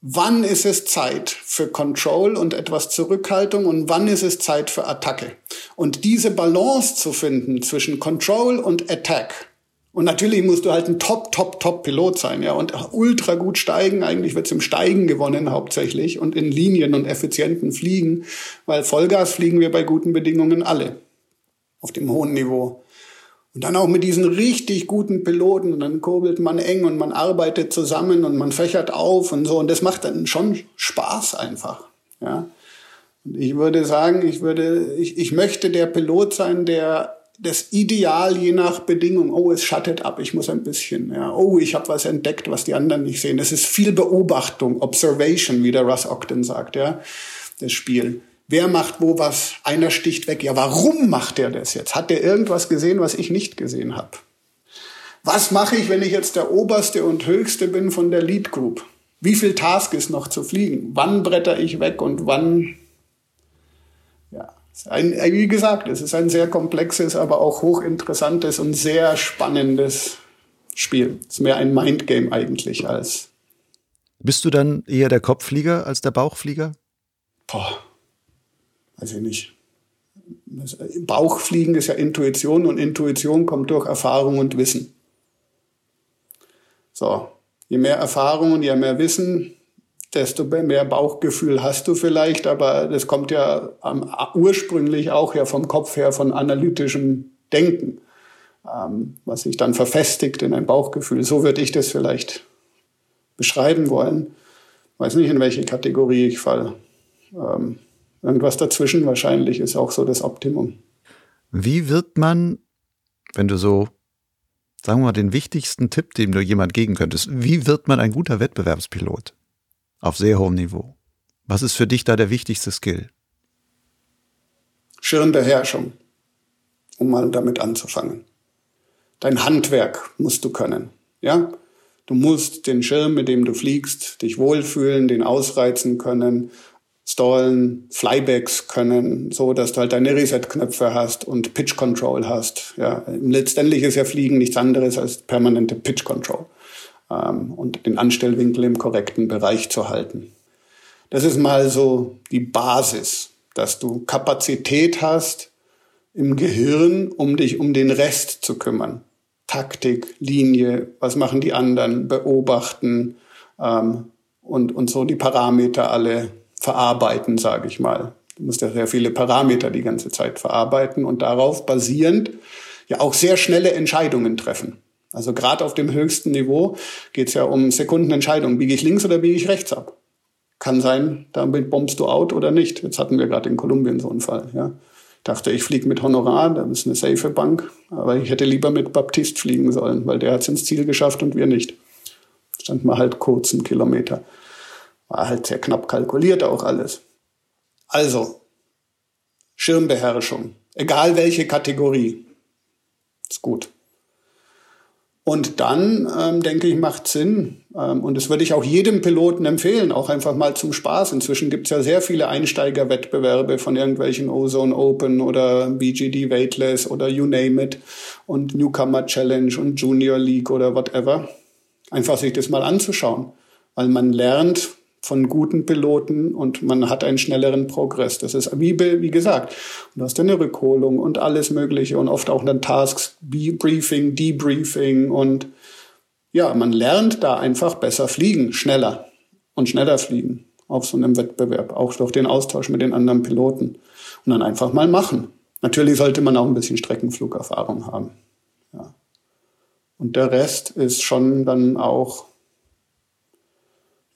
wann ist es Zeit für Control und etwas Zurückhaltung und wann ist es Zeit für Attacke. Und diese Balance zu finden zwischen Control und Attack. Und natürlich musst du halt ein Top, Top, Top Pilot sein, ja, und ultra gut steigen. Eigentlich wird's im Steigen gewonnen hauptsächlich und in Linien und effizienten Fliegen, weil Vollgas fliegen wir bei guten Bedingungen alle auf dem hohen Niveau. Und dann auch mit diesen richtig guten Piloten und dann kurbelt man eng und man arbeitet zusammen und man fächert auf und so und das macht dann schon Spaß einfach, ja. Und ich würde sagen, ich würde, ich, ich möchte der Pilot sein, der das Ideal je nach Bedingung, oh, es schattet ab, ich muss ein bisschen, ja, oh, ich habe was entdeckt, was die anderen nicht sehen. Das ist viel Beobachtung, Observation, wie der Russ Ogden sagt, ja, das Spiel. Wer macht wo was? Einer sticht weg. Ja, warum macht er das jetzt? Hat er irgendwas gesehen, was ich nicht gesehen habe? Was mache ich, wenn ich jetzt der oberste und höchste bin von der Lead Group? Wie viel Task ist noch zu fliegen? Wann bretter ich weg und wann? Ja, ein, wie gesagt, es ist ein sehr komplexes, aber auch hochinteressantes und sehr spannendes Spiel. Es ist mehr ein Mindgame eigentlich als. Bist du dann eher der Kopfflieger als der Bauchflieger? Boah weiß ich nicht. Bauchfliegen ist ja Intuition und Intuition kommt durch Erfahrung und Wissen. So, je mehr Erfahrung und je mehr Wissen, desto mehr Bauchgefühl hast du vielleicht, aber das kommt ja ähm, ursprünglich auch ja vom Kopf her von analytischem Denken, ähm, was sich dann verfestigt in ein Bauchgefühl. So würde ich das vielleicht beschreiben wollen. Weiß nicht, in welche Kategorie ich falle. Ähm, Irgendwas dazwischen wahrscheinlich ist auch so das Optimum. Wie wird man, wenn du so, sagen wir mal, den wichtigsten Tipp, den du jemand geben könntest, wie wird man ein guter Wettbewerbspilot? Auf sehr hohem Niveau. Was ist für dich da der wichtigste Skill? Schirmbeherrschung, um mal damit anzufangen. Dein Handwerk musst du können, ja? Du musst den Schirm, mit dem du fliegst, dich wohlfühlen, den ausreizen können, Stallen, Flybacks können, so dass du halt deine Reset-Knöpfe hast und Pitch Control hast. Ja, letztendlich ist ja Fliegen nichts anderes als permanente Pitch Control ähm, und den Anstellwinkel im korrekten Bereich zu halten. Das ist mal so die Basis, dass du Kapazität hast im Gehirn, um dich um den Rest zu kümmern. Taktik, Linie, was machen die anderen, beobachten ähm, und, und so die Parameter alle verarbeiten, sage ich mal. Du musst ja sehr viele Parameter die ganze Zeit verarbeiten und darauf basierend ja auch sehr schnelle Entscheidungen treffen. Also gerade auf dem höchsten Niveau geht es ja um Sekundenentscheidungen. Biege ich links oder biege ich rechts ab? Kann sein, damit bombst du out oder nicht. Jetzt hatten wir gerade in Kolumbien so einen Fall. Ja. Dachte, ich fliege mit Honorar, das ist eine safe Bank. Aber ich hätte lieber mit Baptiste fliegen sollen, weil der hat es ins Ziel geschafft und wir nicht. stand mal halt kurz einen Kilometer. War halt sehr knapp kalkuliert auch alles. Also, Schirmbeherrschung, egal welche Kategorie, ist gut. Und dann, ähm, denke ich, macht Sinn. Ähm, und das würde ich auch jedem Piloten empfehlen, auch einfach mal zum Spaß. Inzwischen gibt es ja sehr viele Einsteigerwettbewerbe von irgendwelchen Ozone Open oder BGD Weightless oder you name it und Newcomer Challenge und Junior League oder whatever. Einfach sich das mal anzuschauen, weil man lernt von guten Piloten und man hat einen schnelleren Progress. Das ist wie, wie gesagt, du hast eine Rückholung und alles Mögliche und oft auch dann Tasks, Briefing, Debriefing und ja, man lernt da einfach besser fliegen, schneller und schneller fliegen auf so einem Wettbewerb, auch durch den Austausch mit den anderen Piloten und dann einfach mal machen. Natürlich sollte man auch ein bisschen Streckenflugerfahrung haben. Ja. Und der Rest ist schon dann auch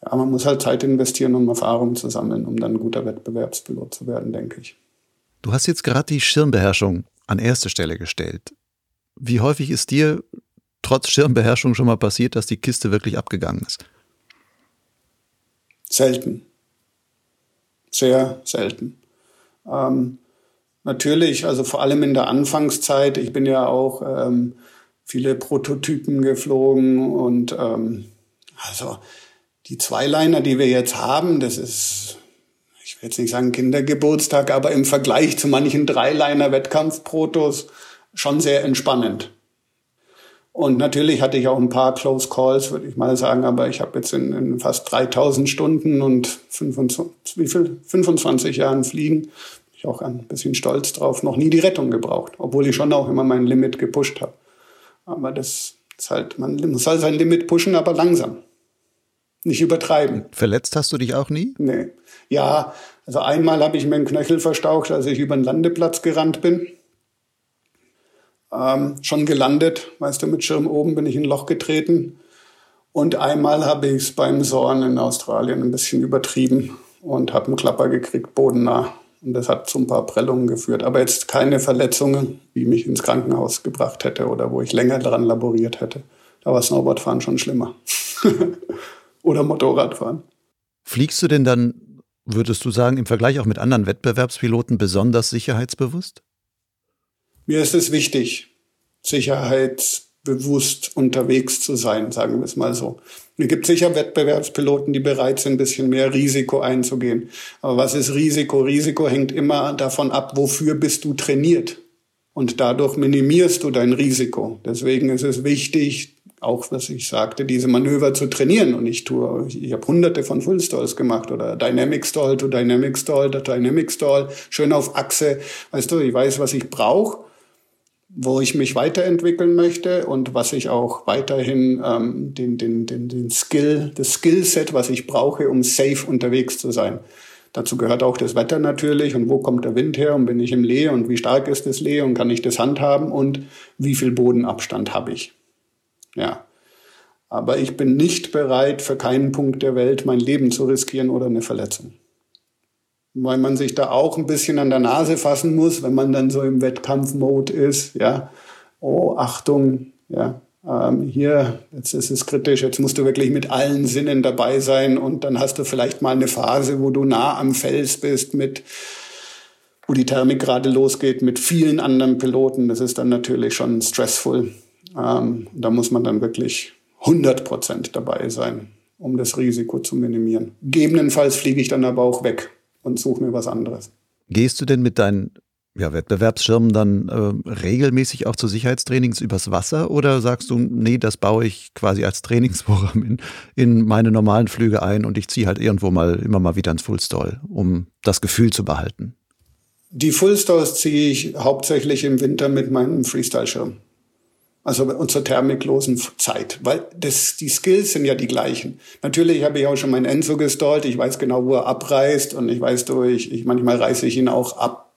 ja, man muss halt Zeit investieren, um Erfahrung zu sammeln, um dann ein guter Wettbewerbspilot zu werden, denke ich. Du hast jetzt gerade die Schirmbeherrschung an erste Stelle gestellt. Wie häufig ist dir trotz Schirmbeherrschung schon mal passiert, dass die Kiste wirklich abgegangen ist? Selten. Sehr selten. Ähm, natürlich, also vor allem in der Anfangszeit, ich bin ja auch ähm, viele Prototypen geflogen und ähm, also die Zweiliner, die wir jetzt haben, das ist, ich will jetzt nicht sagen Kindergeburtstag, aber im Vergleich zu manchen Dreiliner-Wettkampfprotos schon sehr entspannend. Und natürlich hatte ich auch ein paar Close Calls, würde ich mal sagen, aber ich habe jetzt in, in, fast 3000 Stunden und 25, wie viel? 25 Jahren Fliegen, bin ich auch ein bisschen stolz drauf, noch nie die Rettung gebraucht, obwohl ich schon auch immer mein Limit gepusht habe. Aber das ist halt, man muss halt sein Limit pushen, aber langsam. Nicht übertreiben. Verletzt hast du dich auch nie? Nee. Ja, also einmal habe ich mir einen Knöchel verstaucht, als ich über den Landeplatz gerannt bin. Ähm, schon gelandet, weißt du, mit Schirm oben bin ich in ein Loch getreten. Und einmal habe ich es beim Sorn in Australien ein bisschen übertrieben und habe einen Klapper gekriegt, bodennah. Und das hat zu ein paar Prellungen geführt. Aber jetzt keine Verletzungen, die mich ins Krankenhaus gebracht hätte oder wo ich länger daran laboriert hätte. Da war Snowboardfahren schon schlimmer. oder Motorradfahren. Fliegst du denn dann, würdest du sagen, im Vergleich auch mit anderen Wettbewerbspiloten besonders sicherheitsbewusst? Mir ist es wichtig, sicherheitsbewusst unterwegs zu sein, sagen wir es mal so. Es gibt sicher Wettbewerbspiloten, die bereit sind, ein bisschen mehr Risiko einzugehen. Aber was ist Risiko? Risiko hängt immer davon ab, wofür bist du trainiert. Und dadurch minimierst du dein Risiko. Deswegen ist es wichtig, auch was ich sagte, diese Manöver zu trainieren. Und ich tue, ich habe hunderte von Full Stalls gemacht oder Dynamic Stall to Dynamic Stall, to Dynamic Stall, schön auf Achse. Weißt du, ich weiß, was ich brauche, wo ich mich weiterentwickeln möchte und was ich auch weiterhin ähm, den, den, den, den Skill, das Skillset, was ich brauche, um safe unterwegs zu sein. Dazu gehört auch das Wetter natürlich und wo kommt der Wind her und bin ich im Lee und wie stark ist das Lee und kann ich das handhaben und wie viel Bodenabstand habe ich. Ja. Aber ich bin nicht bereit, für keinen Punkt der Welt mein Leben zu riskieren oder eine Verletzung. Weil man sich da auch ein bisschen an der Nase fassen muss, wenn man dann so im Wettkampfmode ist, ja. Oh, Achtung, ja. Ähm, hier, jetzt ist es kritisch, jetzt musst du wirklich mit allen Sinnen dabei sein und dann hast du vielleicht mal eine Phase, wo du nah am Fels bist mit wo die Thermik gerade losgeht mit vielen anderen Piloten. Das ist dann natürlich schon stressful. Ähm, da muss man dann wirklich 100 Prozent dabei sein, um das Risiko zu minimieren. Gegebenenfalls fliege ich dann aber auch weg und suche mir was anderes. Gehst du denn mit deinen ja, Wettbewerbsschirmen dann äh, regelmäßig auch zu Sicherheitstrainings übers Wasser oder sagst du, nee, das baue ich quasi als Trainingsprogramm in, in meine normalen Flüge ein und ich ziehe halt irgendwo mal immer mal wieder ins Fullstall, um das Gefühl zu behalten? Die Fullstalls ziehe ich hauptsächlich im Winter mit meinem Freestyle-Schirm. Also unserer thermiklosen Zeit, weil das, die Skills sind ja die gleichen. Natürlich habe ich auch schon meinen Enzo gestallt, ich weiß genau, wo er abreißt und ich weiß durch, ich, manchmal reiße ich ihn auch ab,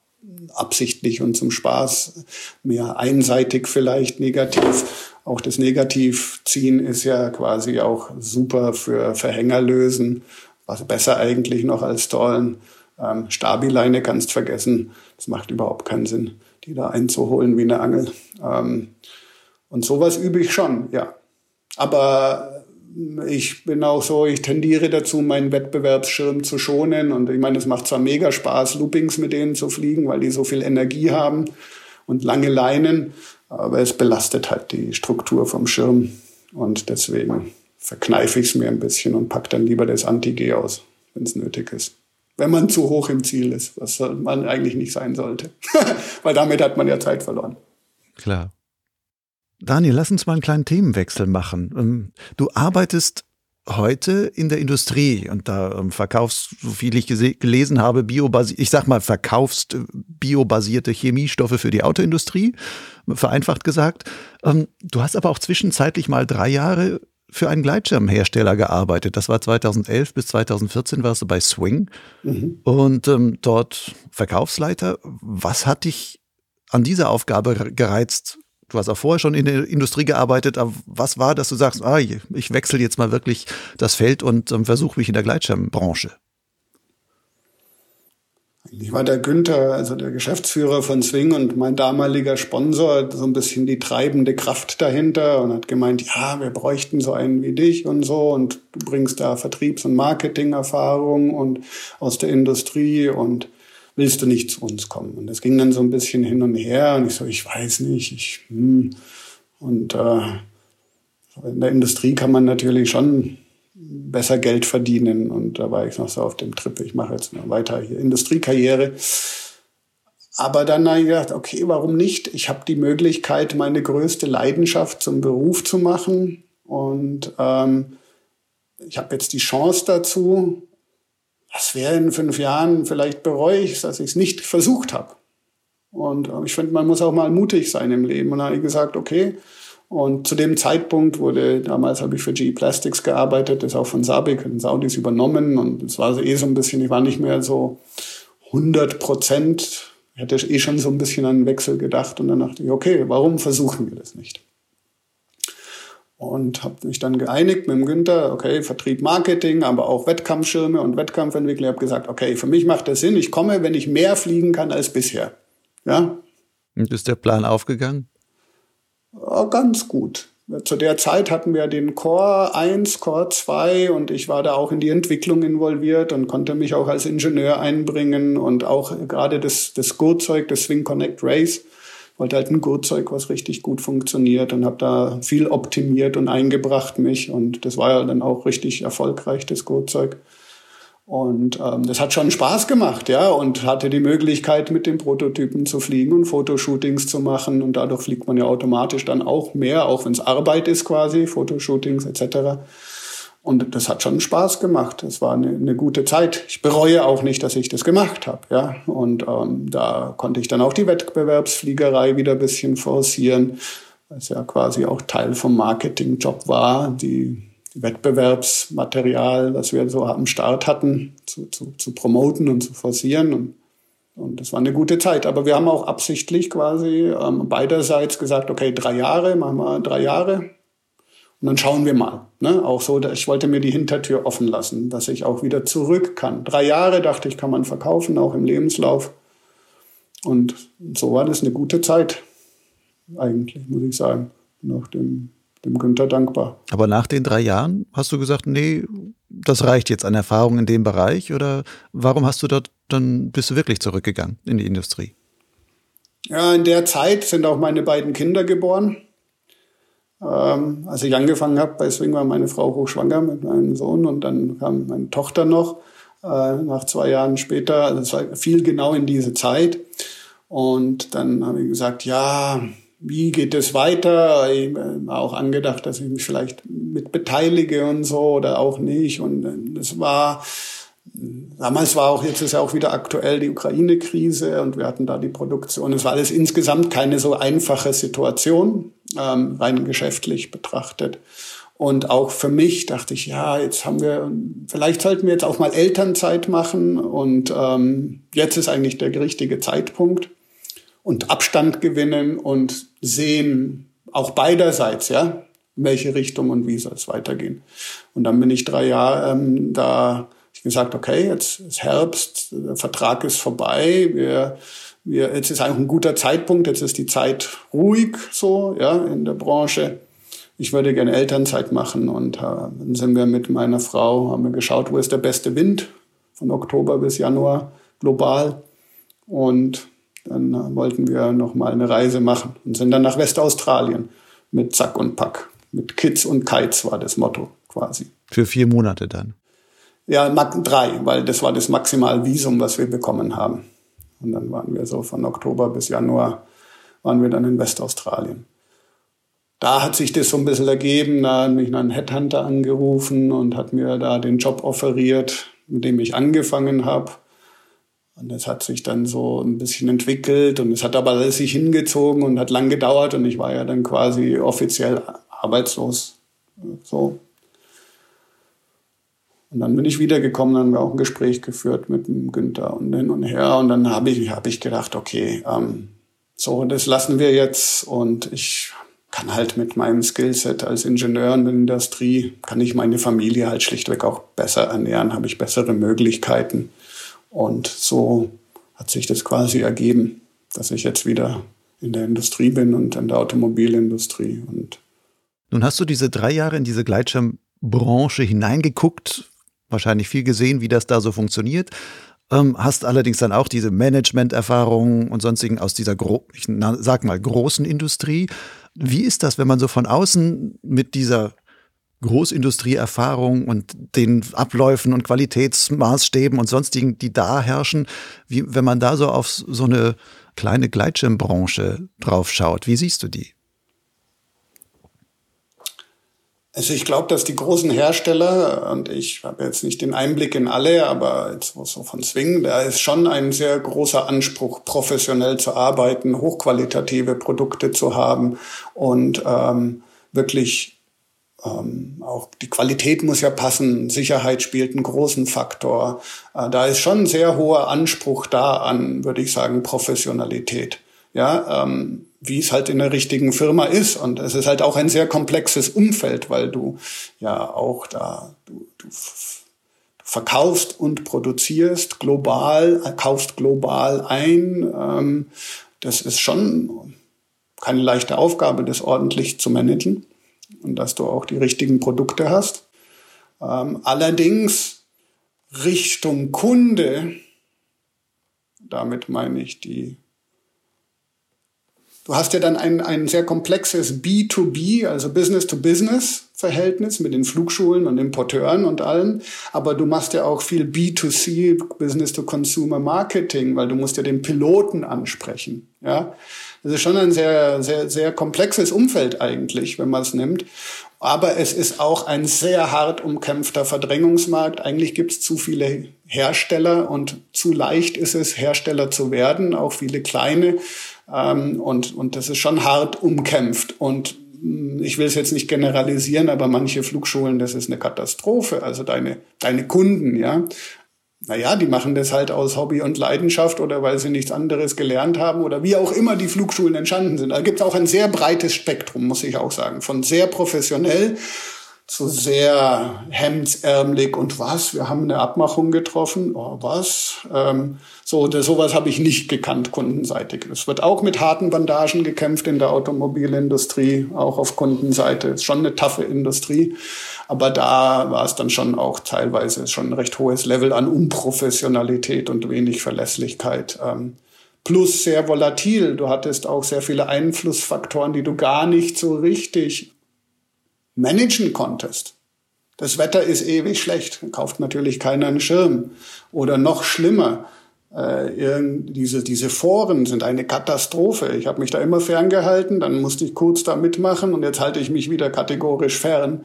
absichtlich und zum Spaß, mehr einseitig vielleicht negativ. Auch das Negativziehen ist ja quasi auch super für Verhänger lösen, was besser eigentlich noch als Stallen. Ähm, Stabileine kannst vergessen, das macht überhaupt keinen Sinn, die da einzuholen wie eine Angel. Ähm, und sowas übe ich schon, ja. Aber ich bin auch so, ich tendiere dazu, meinen Wettbewerbsschirm zu schonen. Und ich meine, es macht zwar mega Spaß, Loopings mit denen zu fliegen, weil die so viel Energie haben und lange Leinen, aber es belastet halt die Struktur vom Schirm. Und deswegen verkneife ich es mir ein bisschen und packe dann lieber das Anti-G aus, wenn es nötig ist. Wenn man zu hoch im Ziel ist, was man eigentlich nicht sein sollte. weil damit hat man ja Zeit verloren. Klar. Daniel, lass uns mal einen kleinen Themenwechsel machen. Ähm, du arbeitest heute in der Industrie und da ähm, verkaufst, so viel ich gelesen habe, biobasierte, ich sag mal, verkaufst äh, biobasierte Chemiestoffe für die Autoindustrie, vereinfacht gesagt. Ähm, du hast aber auch zwischenzeitlich mal drei Jahre für einen Gleitschirmhersteller gearbeitet. Das war 2011 bis 2014 warst du bei Swing mhm. und ähm, dort Verkaufsleiter. Was hat dich an dieser Aufgabe gereizt, Du hast auch vorher schon in der Industrie gearbeitet, aber was war, dass du sagst, ah, ich wechsle jetzt mal wirklich das Feld und ähm, versuche mich in der Gleitschirmbranche? Ich war der Günther, also der Geschäftsführer von Swing und mein damaliger Sponsor, so ein bisschen die treibende Kraft dahinter und hat gemeint, ja, wir bräuchten so einen wie dich und so und du bringst da Vertriebs- und Marketingerfahrung und aus der Industrie und willst du nicht zu uns kommen? Und das ging dann so ein bisschen hin und her und ich so, ich weiß nicht, ich, hm. und äh, in der Industrie kann man natürlich schon besser Geld verdienen und da war ich noch so auf dem Trip, ich mache jetzt noch weiter hier Industriekarriere. Aber dann habe ich gedacht, okay, warum nicht? Ich habe die Möglichkeit, meine größte Leidenschaft zum Beruf zu machen und ähm, ich habe jetzt die Chance dazu was wäre in fünf Jahren? Vielleicht bereue ich dass ich es nicht versucht habe. Und ich finde, man muss auch mal mutig sein im Leben. Und dann habe ich gesagt, okay. Und zu dem Zeitpunkt wurde, damals habe ich für GE Plastics gearbeitet, das auch von Sabic und Saudis übernommen. Und es war eh so ein bisschen, ich war nicht mehr so 100 Prozent. Ich hatte eh schon so ein bisschen an den Wechsel gedacht. Und dann dachte ich, okay, warum versuchen wir das nicht? Und habe mich dann geeinigt mit dem Günther, okay, Vertrieb, Marketing, aber auch Wettkampfschirme und Wettkampfentwickler. Ich habe gesagt, okay, für mich macht das Sinn, ich komme, wenn ich mehr fliegen kann als bisher. Ja. Und ist der Plan aufgegangen? Ja, ganz gut. Zu der Zeit hatten wir den Core 1, Core 2 und ich war da auch in die Entwicklung involviert und konnte mich auch als Ingenieur einbringen und auch gerade das, das Gurtzeug, das Swing Connect Race wollte halt ein Gurtzeug, was richtig gut funktioniert und habe da viel optimiert und eingebracht mich und das war ja dann auch richtig erfolgreich, das Gurtzeug. Und ähm, das hat schon Spaß gemacht, ja, und hatte die Möglichkeit, mit den Prototypen zu fliegen und Fotoshootings zu machen. Und dadurch fliegt man ja automatisch dann auch mehr, auch wenn es Arbeit ist quasi, Fotoshootings etc. Und das hat schon Spaß gemacht. Das war eine, eine gute Zeit. Ich bereue auch nicht, dass ich das gemacht habe. Ja? Und ähm, da konnte ich dann auch die Wettbewerbsfliegerei wieder ein bisschen forcieren, was ja quasi auch Teil vom Marketingjob war, die, Wettbewerbsmaterial, was wir so am Start hatten, zu, zu, zu promoten und zu forcieren. Und, und das war eine gute Zeit. Aber wir haben auch absichtlich quasi ähm, beiderseits gesagt, okay, drei Jahre, machen wir drei Jahre und dann schauen wir mal. Ne? Auch so, ich wollte mir die Hintertür offen lassen, dass ich auch wieder zurück kann. Drei Jahre dachte ich, kann man verkaufen, auch im Lebenslauf. Und so war das eine gute Zeit, eigentlich, muss ich sagen. Nach dem, dem Günther dankbar. Aber nach den drei Jahren hast du gesagt, nee, das reicht jetzt an Erfahrung in dem Bereich? Oder warum hast du dort dann, bist du wirklich zurückgegangen in die Industrie? Ja, in der Zeit sind auch meine beiden Kinder geboren. Ähm, als ich angefangen habe bei Swing, war meine Frau hochschwanger mit meinem Sohn und dann kam meine Tochter noch äh, nach zwei Jahren später. Also es war viel genau in diese Zeit. Und dann habe ich gesagt, ja, wie geht es weiter? Ich habe auch angedacht, dass ich mich vielleicht mit beteilige und so oder auch nicht. Und es war Damals war auch, jetzt ist ja auch wieder aktuell die Ukraine-Krise und wir hatten da die Produktion. Es war alles insgesamt keine so einfache Situation, ähm, rein geschäftlich betrachtet. Und auch für mich dachte ich, ja, jetzt haben wir, vielleicht sollten wir jetzt auch mal Elternzeit machen und ähm, jetzt ist eigentlich der richtige Zeitpunkt und Abstand gewinnen und sehen, auch beiderseits, ja, in welche Richtung und wie soll es weitergehen. Und dann bin ich drei Jahre ähm, da ich gesagt, okay, jetzt ist Herbst, der Vertrag ist vorbei, wir, wir, jetzt ist eigentlich ein guter Zeitpunkt, jetzt ist die Zeit ruhig so, ja, in der Branche. ich würde gerne Elternzeit machen. Und äh, dann sind wir mit meiner Frau, haben wir geschaut, wo ist der beste Wind von Oktober bis Januar global. Und dann äh, wollten wir noch mal eine Reise machen und sind dann nach Westaustralien mit Zack und Pack. Mit Kids und Kites war das Motto quasi. Für vier Monate dann? Ja, drei, weil das war das Maximalvisum, was wir bekommen haben. Und dann waren wir so von Oktober bis Januar waren wir dann in Westaustralien. Da hat sich das so ein bisschen ergeben, da hat mich ein Headhunter angerufen und hat mir da den Job offeriert, mit dem ich angefangen habe. Und es hat sich dann so ein bisschen entwickelt und es hat aber alles sich hingezogen und hat lang gedauert und ich war ja dann quasi offiziell arbeitslos. So. Und dann bin ich wiedergekommen, dann haben wir auch ein Gespräch geführt mit dem Günther und hin und her. Und dann habe ich, hab ich gedacht, okay, ähm, so, das lassen wir jetzt. Und ich kann halt mit meinem Skillset als Ingenieur in der Industrie, kann ich meine Familie halt schlichtweg auch besser ernähren, habe ich bessere Möglichkeiten. Und so hat sich das quasi ergeben, dass ich jetzt wieder in der Industrie bin und in der Automobilindustrie. Und Nun hast du diese drei Jahre in diese Gleitschirmbranche hineingeguckt, wahrscheinlich viel gesehen, wie das da so funktioniert. Ähm, hast allerdings dann auch diese Management-Erfahrungen und sonstigen aus dieser, ich sag mal, großen Industrie. Wie ist das, wenn man so von außen mit dieser Großindustrieerfahrung und den Abläufen und Qualitätsmaßstäben und sonstigen, die da herrschen, wie, wenn man da so auf so eine kleine Gleitschirmbranche draufschaut, wie siehst du die? Also ich glaube, dass die großen Hersteller, und ich habe jetzt nicht den Einblick in alle, aber jetzt so von Zwingen, da ist schon ein sehr großer Anspruch, professionell zu arbeiten, hochqualitative Produkte zu haben und ähm, wirklich ähm, auch die Qualität muss ja passen, Sicherheit spielt einen großen Faktor. Äh, da ist schon ein sehr hoher Anspruch da an, würde ich sagen, Professionalität. Ja, ähm, wie es halt in der richtigen Firma ist. Und es ist halt auch ein sehr komplexes Umfeld, weil du ja auch da, du, du verkaufst und produzierst global, kaufst global ein. Ähm, das ist schon keine leichte Aufgabe, das ordentlich zu managen und dass du auch die richtigen Produkte hast. Ähm, allerdings Richtung Kunde, damit meine ich die Du hast ja dann ein, ein sehr komplexes B2B, also Business-to-Business Verhältnis mit den Flugschulen und Importeuren und allen. Aber du machst ja auch viel B2C, Business-to-Consumer Marketing, weil du musst ja den Piloten ansprechen. Ja, das ist schon ein sehr, sehr, sehr komplexes Umfeld eigentlich, wenn man es nimmt. Aber es ist auch ein sehr hart umkämpfter Verdrängungsmarkt. Eigentlich gibt es zu viele Hersteller und zu leicht ist es, Hersteller zu werden, auch viele kleine. Ähm, und, und das ist schon hart umkämpft. Und hm, ich will es jetzt nicht generalisieren, aber manche Flugschulen, das ist eine Katastrophe. Also deine, deine Kunden, ja. Naja, die machen das halt aus Hobby und Leidenschaft oder weil sie nichts anderes gelernt haben oder wie auch immer die Flugschulen entstanden sind. Da gibt es auch ein sehr breites Spektrum, muss ich auch sagen. Von sehr professionell zu sehr hemdsärmelig und was, wir haben eine Abmachung getroffen, oh, was, ähm, so, das, sowas habe ich nicht gekannt kundenseitig. Es wird auch mit harten Bandagen gekämpft in der Automobilindustrie, auch auf Kundenseite. Ist schon eine taffe Industrie, aber da war es dann schon auch teilweise schon ein recht hohes Level an Unprofessionalität und wenig Verlässlichkeit. Ähm, plus sehr volatil. Du hattest auch sehr viele Einflussfaktoren, die du gar nicht so richtig managen konntest. Das Wetter ist ewig schlecht, kauft natürlich keiner einen Schirm. Oder noch schlimmer, äh, diese, diese Foren sind eine Katastrophe. Ich habe mich da immer ferngehalten, dann musste ich kurz da mitmachen und jetzt halte ich mich wieder kategorisch fern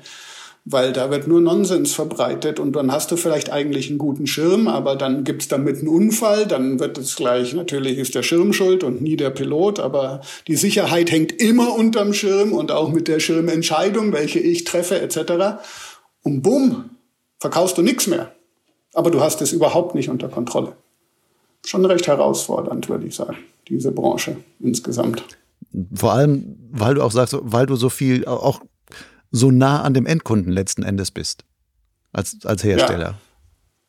weil da wird nur Nonsens verbreitet und dann hast du vielleicht eigentlich einen guten Schirm, aber dann gibt's damit einen Unfall, dann wird es gleich, natürlich ist der Schirm schuld und nie der Pilot, aber die Sicherheit hängt immer unterm Schirm und auch mit der Schirmentscheidung, welche ich treffe etc. Und bumm, verkaufst du nichts mehr. Aber du hast es überhaupt nicht unter Kontrolle. Schon recht herausfordernd, würde ich sagen, diese Branche insgesamt. Vor allem, weil du auch sagst, weil du so viel auch so nah an dem Endkunden letzten Endes bist als, als Hersteller. Ja.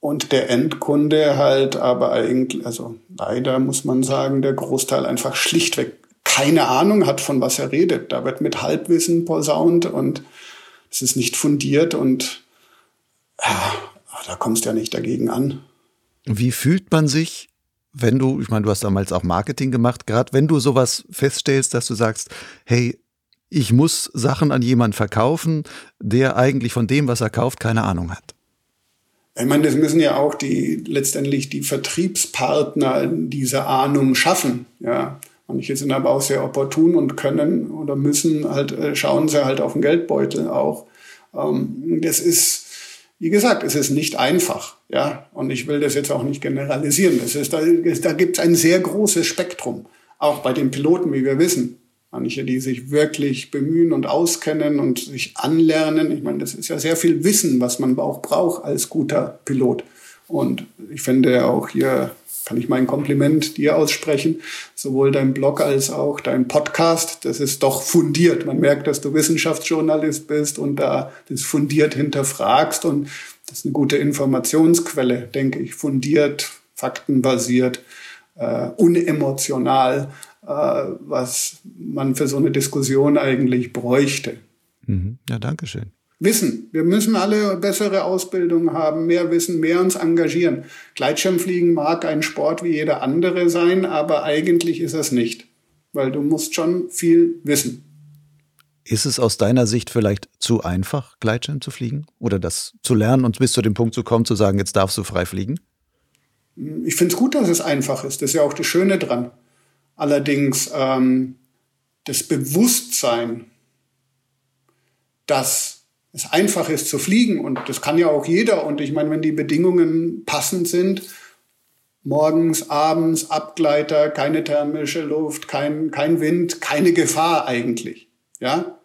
Und der Endkunde halt aber eigentlich, also leider muss man sagen, der Großteil einfach schlichtweg keine Ahnung hat, von was er redet. Da wird mit Halbwissen posaunt und es ist nicht fundiert und ja, da kommst du ja nicht dagegen an. Wie fühlt man sich, wenn du, ich meine, du hast damals auch Marketing gemacht, gerade wenn du sowas feststellst, dass du sagst, hey, ich muss Sachen an jemanden verkaufen, der eigentlich von dem, was er kauft, keine Ahnung hat. Ich meine, das müssen ja auch die letztendlich die Vertriebspartner diese Ahnung schaffen. Ja, manche sind aber auch sehr opportun und können oder müssen halt äh, schauen sie halt auf den Geldbeutel auch. Ähm, das ist, wie gesagt, es ist nicht einfach. Ja, und ich will das jetzt auch nicht generalisieren. Es ist, da, da gibt es ein sehr großes Spektrum, auch bei den Piloten, wie wir wissen. Manche, die sich wirklich bemühen und auskennen und sich anlernen. Ich meine, das ist ja sehr viel Wissen, was man auch braucht als guter Pilot. Und ich finde auch hier kann ich mein Kompliment dir aussprechen. Sowohl dein Blog als auch dein Podcast, das ist doch fundiert. Man merkt, dass du Wissenschaftsjournalist bist und da das fundiert hinterfragst und das ist eine gute Informationsquelle, denke ich. Fundiert, faktenbasiert, äh, unemotional was man für so eine Diskussion eigentlich bräuchte. Mhm. Ja, danke schön. Wissen. Wir müssen alle bessere Ausbildung haben, mehr Wissen, mehr uns engagieren. Gleitschirmfliegen mag ein Sport wie jeder andere sein, aber eigentlich ist es nicht, weil du musst schon viel wissen. Ist es aus deiner Sicht vielleicht zu einfach, Gleitschirm zu fliegen oder das zu lernen und bis zu dem Punkt zu kommen, zu sagen, jetzt darfst du frei fliegen? Ich finde es gut, dass es einfach ist. Das ist ja auch das Schöne dran. Allerdings ähm, das Bewusstsein, dass es einfach ist zu fliegen und das kann ja auch jeder und ich meine, wenn die Bedingungen passend sind, morgens, abends, Abgleiter, keine thermische Luft, kein, kein Wind, keine Gefahr eigentlich, ja.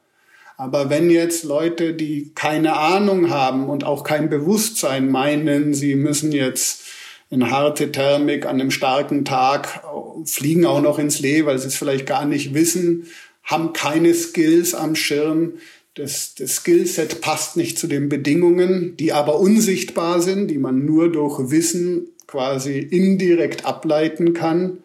Aber wenn jetzt Leute, die keine Ahnung haben und auch kein Bewusstsein meinen, sie müssen jetzt in harte Thermik an einem starken Tag, fliegen auch noch ins Lee, weil sie es vielleicht gar nicht wissen, haben keine Skills am Schirm. Das, das Skillset passt nicht zu den Bedingungen, die aber unsichtbar sind, die man nur durch Wissen quasi indirekt ableiten kann.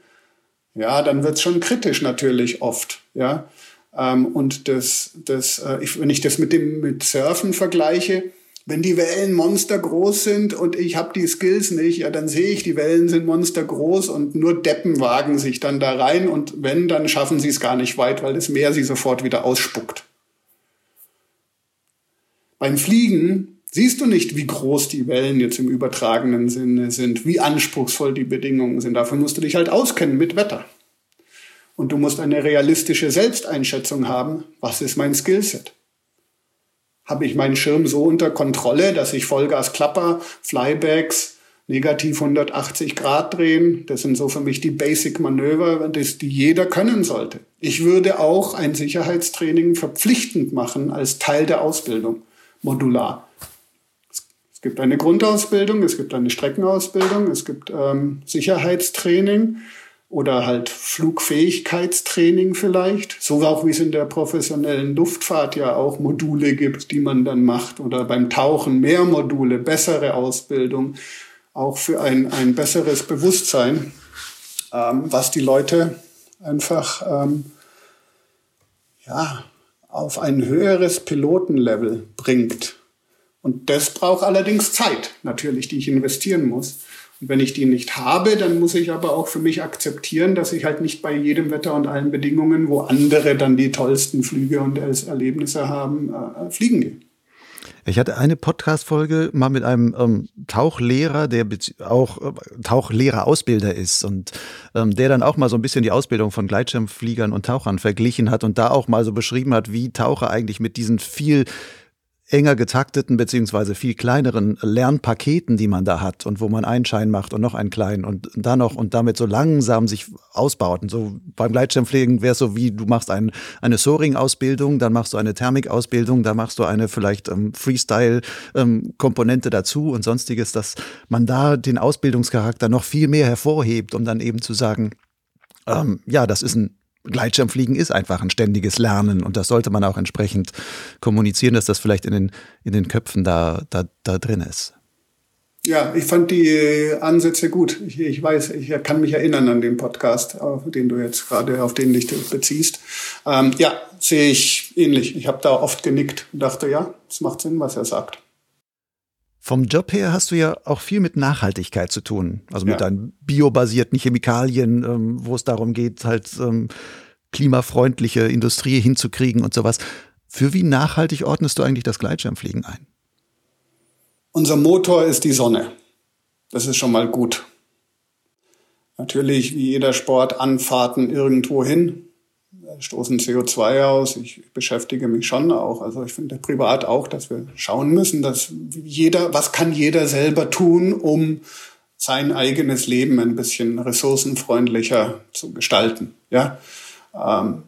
Ja, dann wird's schon kritisch natürlich oft. Ja, ähm, und das, das, äh, wenn ich das mit dem mit Surfen vergleiche, wenn die Wellen monstergroß sind und ich habe die Skills nicht, ja, dann sehe ich, die Wellen sind monstergroß und nur Deppen wagen sich dann da rein und wenn, dann schaffen sie es gar nicht weit, weil das Meer sie sofort wieder ausspuckt. Beim Fliegen siehst du nicht, wie groß die Wellen jetzt im übertragenen Sinne sind, wie anspruchsvoll die Bedingungen sind. Dafür musst du dich halt auskennen mit Wetter. Und du musst eine realistische Selbsteinschätzung haben, was ist mein Skillset habe ich meinen Schirm so unter Kontrolle, dass ich Vollgas klapper, Flybacks, negativ 180 Grad drehen. Das sind so für mich die Basic-Manöver, die jeder können sollte. Ich würde auch ein Sicherheitstraining verpflichtend machen als Teil der Ausbildung, modular. Es gibt eine Grundausbildung, es gibt eine Streckenausbildung, es gibt ähm, Sicherheitstraining oder halt Flugfähigkeitstraining vielleicht, so auch wie es in der professionellen Luftfahrt ja auch Module gibt, die man dann macht oder beim Tauchen mehr Module, bessere Ausbildung, auch für ein, ein besseres Bewusstsein, ähm, was die Leute einfach ähm, ja, auf ein höheres Pilotenlevel bringt. Und das braucht allerdings Zeit, natürlich, die ich investieren muss. Und wenn ich die nicht habe, dann muss ich aber auch für mich akzeptieren, dass ich halt nicht bei jedem Wetter und allen Bedingungen, wo andere dann die tollsten Flüge und Erlebnisse haben, äh, fliegen gehe. Ich hatte eine Podcast-Folge mal mit einem ähm, Tauchlehrer, der auch äh, Tauchlehrer-Ausbilder ist und ähm, der dann auch mal so ein bisschen die Ausbildung von Gleitschirmfliegern und Tauchern verglichen hat und da auch mal so beschrieben hat, wie Taucher eigentlich mit diesen viel enger getakteten beziehungsweise viel kleineren Lernpaketen, die man da hat und wo man einen Schein macht und noch einen kleinen und dann noch und damit so langsam sich ausbaut. Und so beim Gleitschirmfliegen wäre es so wie du machst ein, eine Soaring-Ausbildung, dann machst du eine Thermik-Ausbildung, dann machst du eine vielleicht ähm, Freestyle-Komponente ähm, dazu und sonstiges, dass man da den Ausbildungscharakter noch viel mehr hervorhebt, um dann eben zu sagen, ähm, ja, das ist ein Gleitschirmfliegen ist einfach ein ständiges Lernen und das sollte man auch entsprechend kommunizieren, dass das vielleicht in den, in den Köpfen da, da, da drin ist. Ja, ich fand die Ansätze gut. Ich, ich weiß, ich kann mich erinnern an den Podcast, auf den du jetzt gerade, auf den dich beziehst. Ähm, ja, sehe ich ähnlich. Ich habe da oft genickt und dachte, ja, es macht Sinn, was er sagt. Vom Job her hast du ja auch viel mit Nachhaltigkeit zu tun. Also mit ja. deinen biobasierten Chemikalien, ähm, wo es darum geht, halt ähm, klimafreundliche Industrie hinzukriegen und sowas. Für wie nachhaltig ordnest du eigentlich das Gleitschirmfliegen ein? Unser Motor ist die Sonne. Das ist schon mal gut. Natürlich, wie jeder Sport, Anfahrten irgendwo hin, stoßen CO2 aus. Ich beschäftige mich schon auch. Also ich finde privat auch, dass wir schauen müssen, dass jeder, was kann jeder selber tun, um sein eigenes Leben ein bisschen ressourcenfreundlicher zu gestalten. Ja, ähm,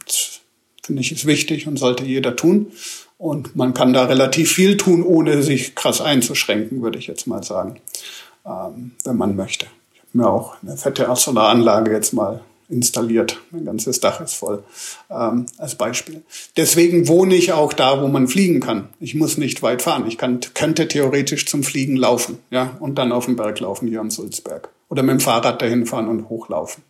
finde ich ist wichtig und sollte jeder tun. Und man kann da relativ viel tun, ohne sich krass einzuschränken, würde ich jetzt mal sagen, ähm, wenn man möchte. Ich habe mir auch eine fette Solaranlage jetzt mal installiert. Mein ganzes Dach ist voll, ähm, als Beispiel. Deswegen wohne ich auch da, wo man fliegen kann. Ich muss nicht weit fahren. Ich kann, könnte theoretisch zum Fliegen laufen, ja, und dann auf den Berg laufen hier am Sulzberg. Oder mit dem Fahrrad dahin fahren und hochlaufen.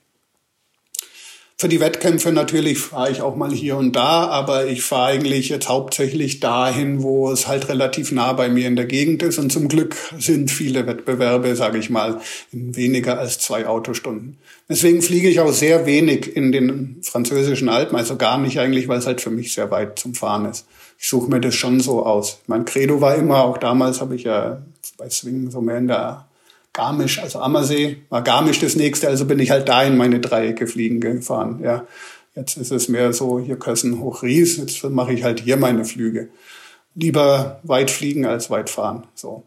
Für die Wettkämpfe natürlich fahre ich auch mal hier und da, aber ich fahre eigentlich jetzt hauptsächlich dahin, wo es halt relativ nah bei mir in der Gegend ist. Und zum Glück sind viele Wettbewerbe, sage ich mal, in weniger als zwei Autostunden. Deswegen fliege ich auch sehr wenig in den französischen Alpen, also gar nicht eigentlich, weil es halt für mich sehr weit zum Fahren ist. Ich suche mir das schon so aus. Mein Credo war immer, auch damals habe ich ja bei Swing so mehr in der Garmisch, also Ammersee, war Garmisch das nächste, also bin ich halt da in meine Dreiecke fliegen gefahren, ja. Jetzt ist es mehr so, hier Kössen hoch Ries, jetzt mache ich halt hier meine Flüge. Lieber weit fliegen als weit fahren, so.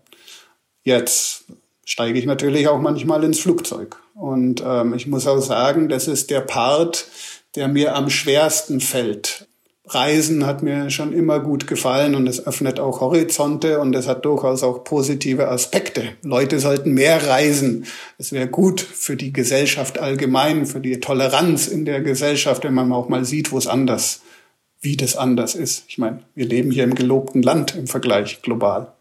Jetzt steige ich natürlich auch manchmal ins Flugzeug. Und ähm, ich muss auch sagen, das ist der Part, der mir am schwersten fällt. Reisen hat mir schon immer gut gefallen und es öffnet auch Horizonte und es hat durchaus auch positive Aspekte. Leute sollten mehr reisen. Es wäre gut für die Gesellschaft allgemein, für die Toleranz in der Gesellschaft, wenn man auch mal sieht, wo es anders, wie das anders ist. Ich meine, wir leben hier im gelobten Land im Vergleich global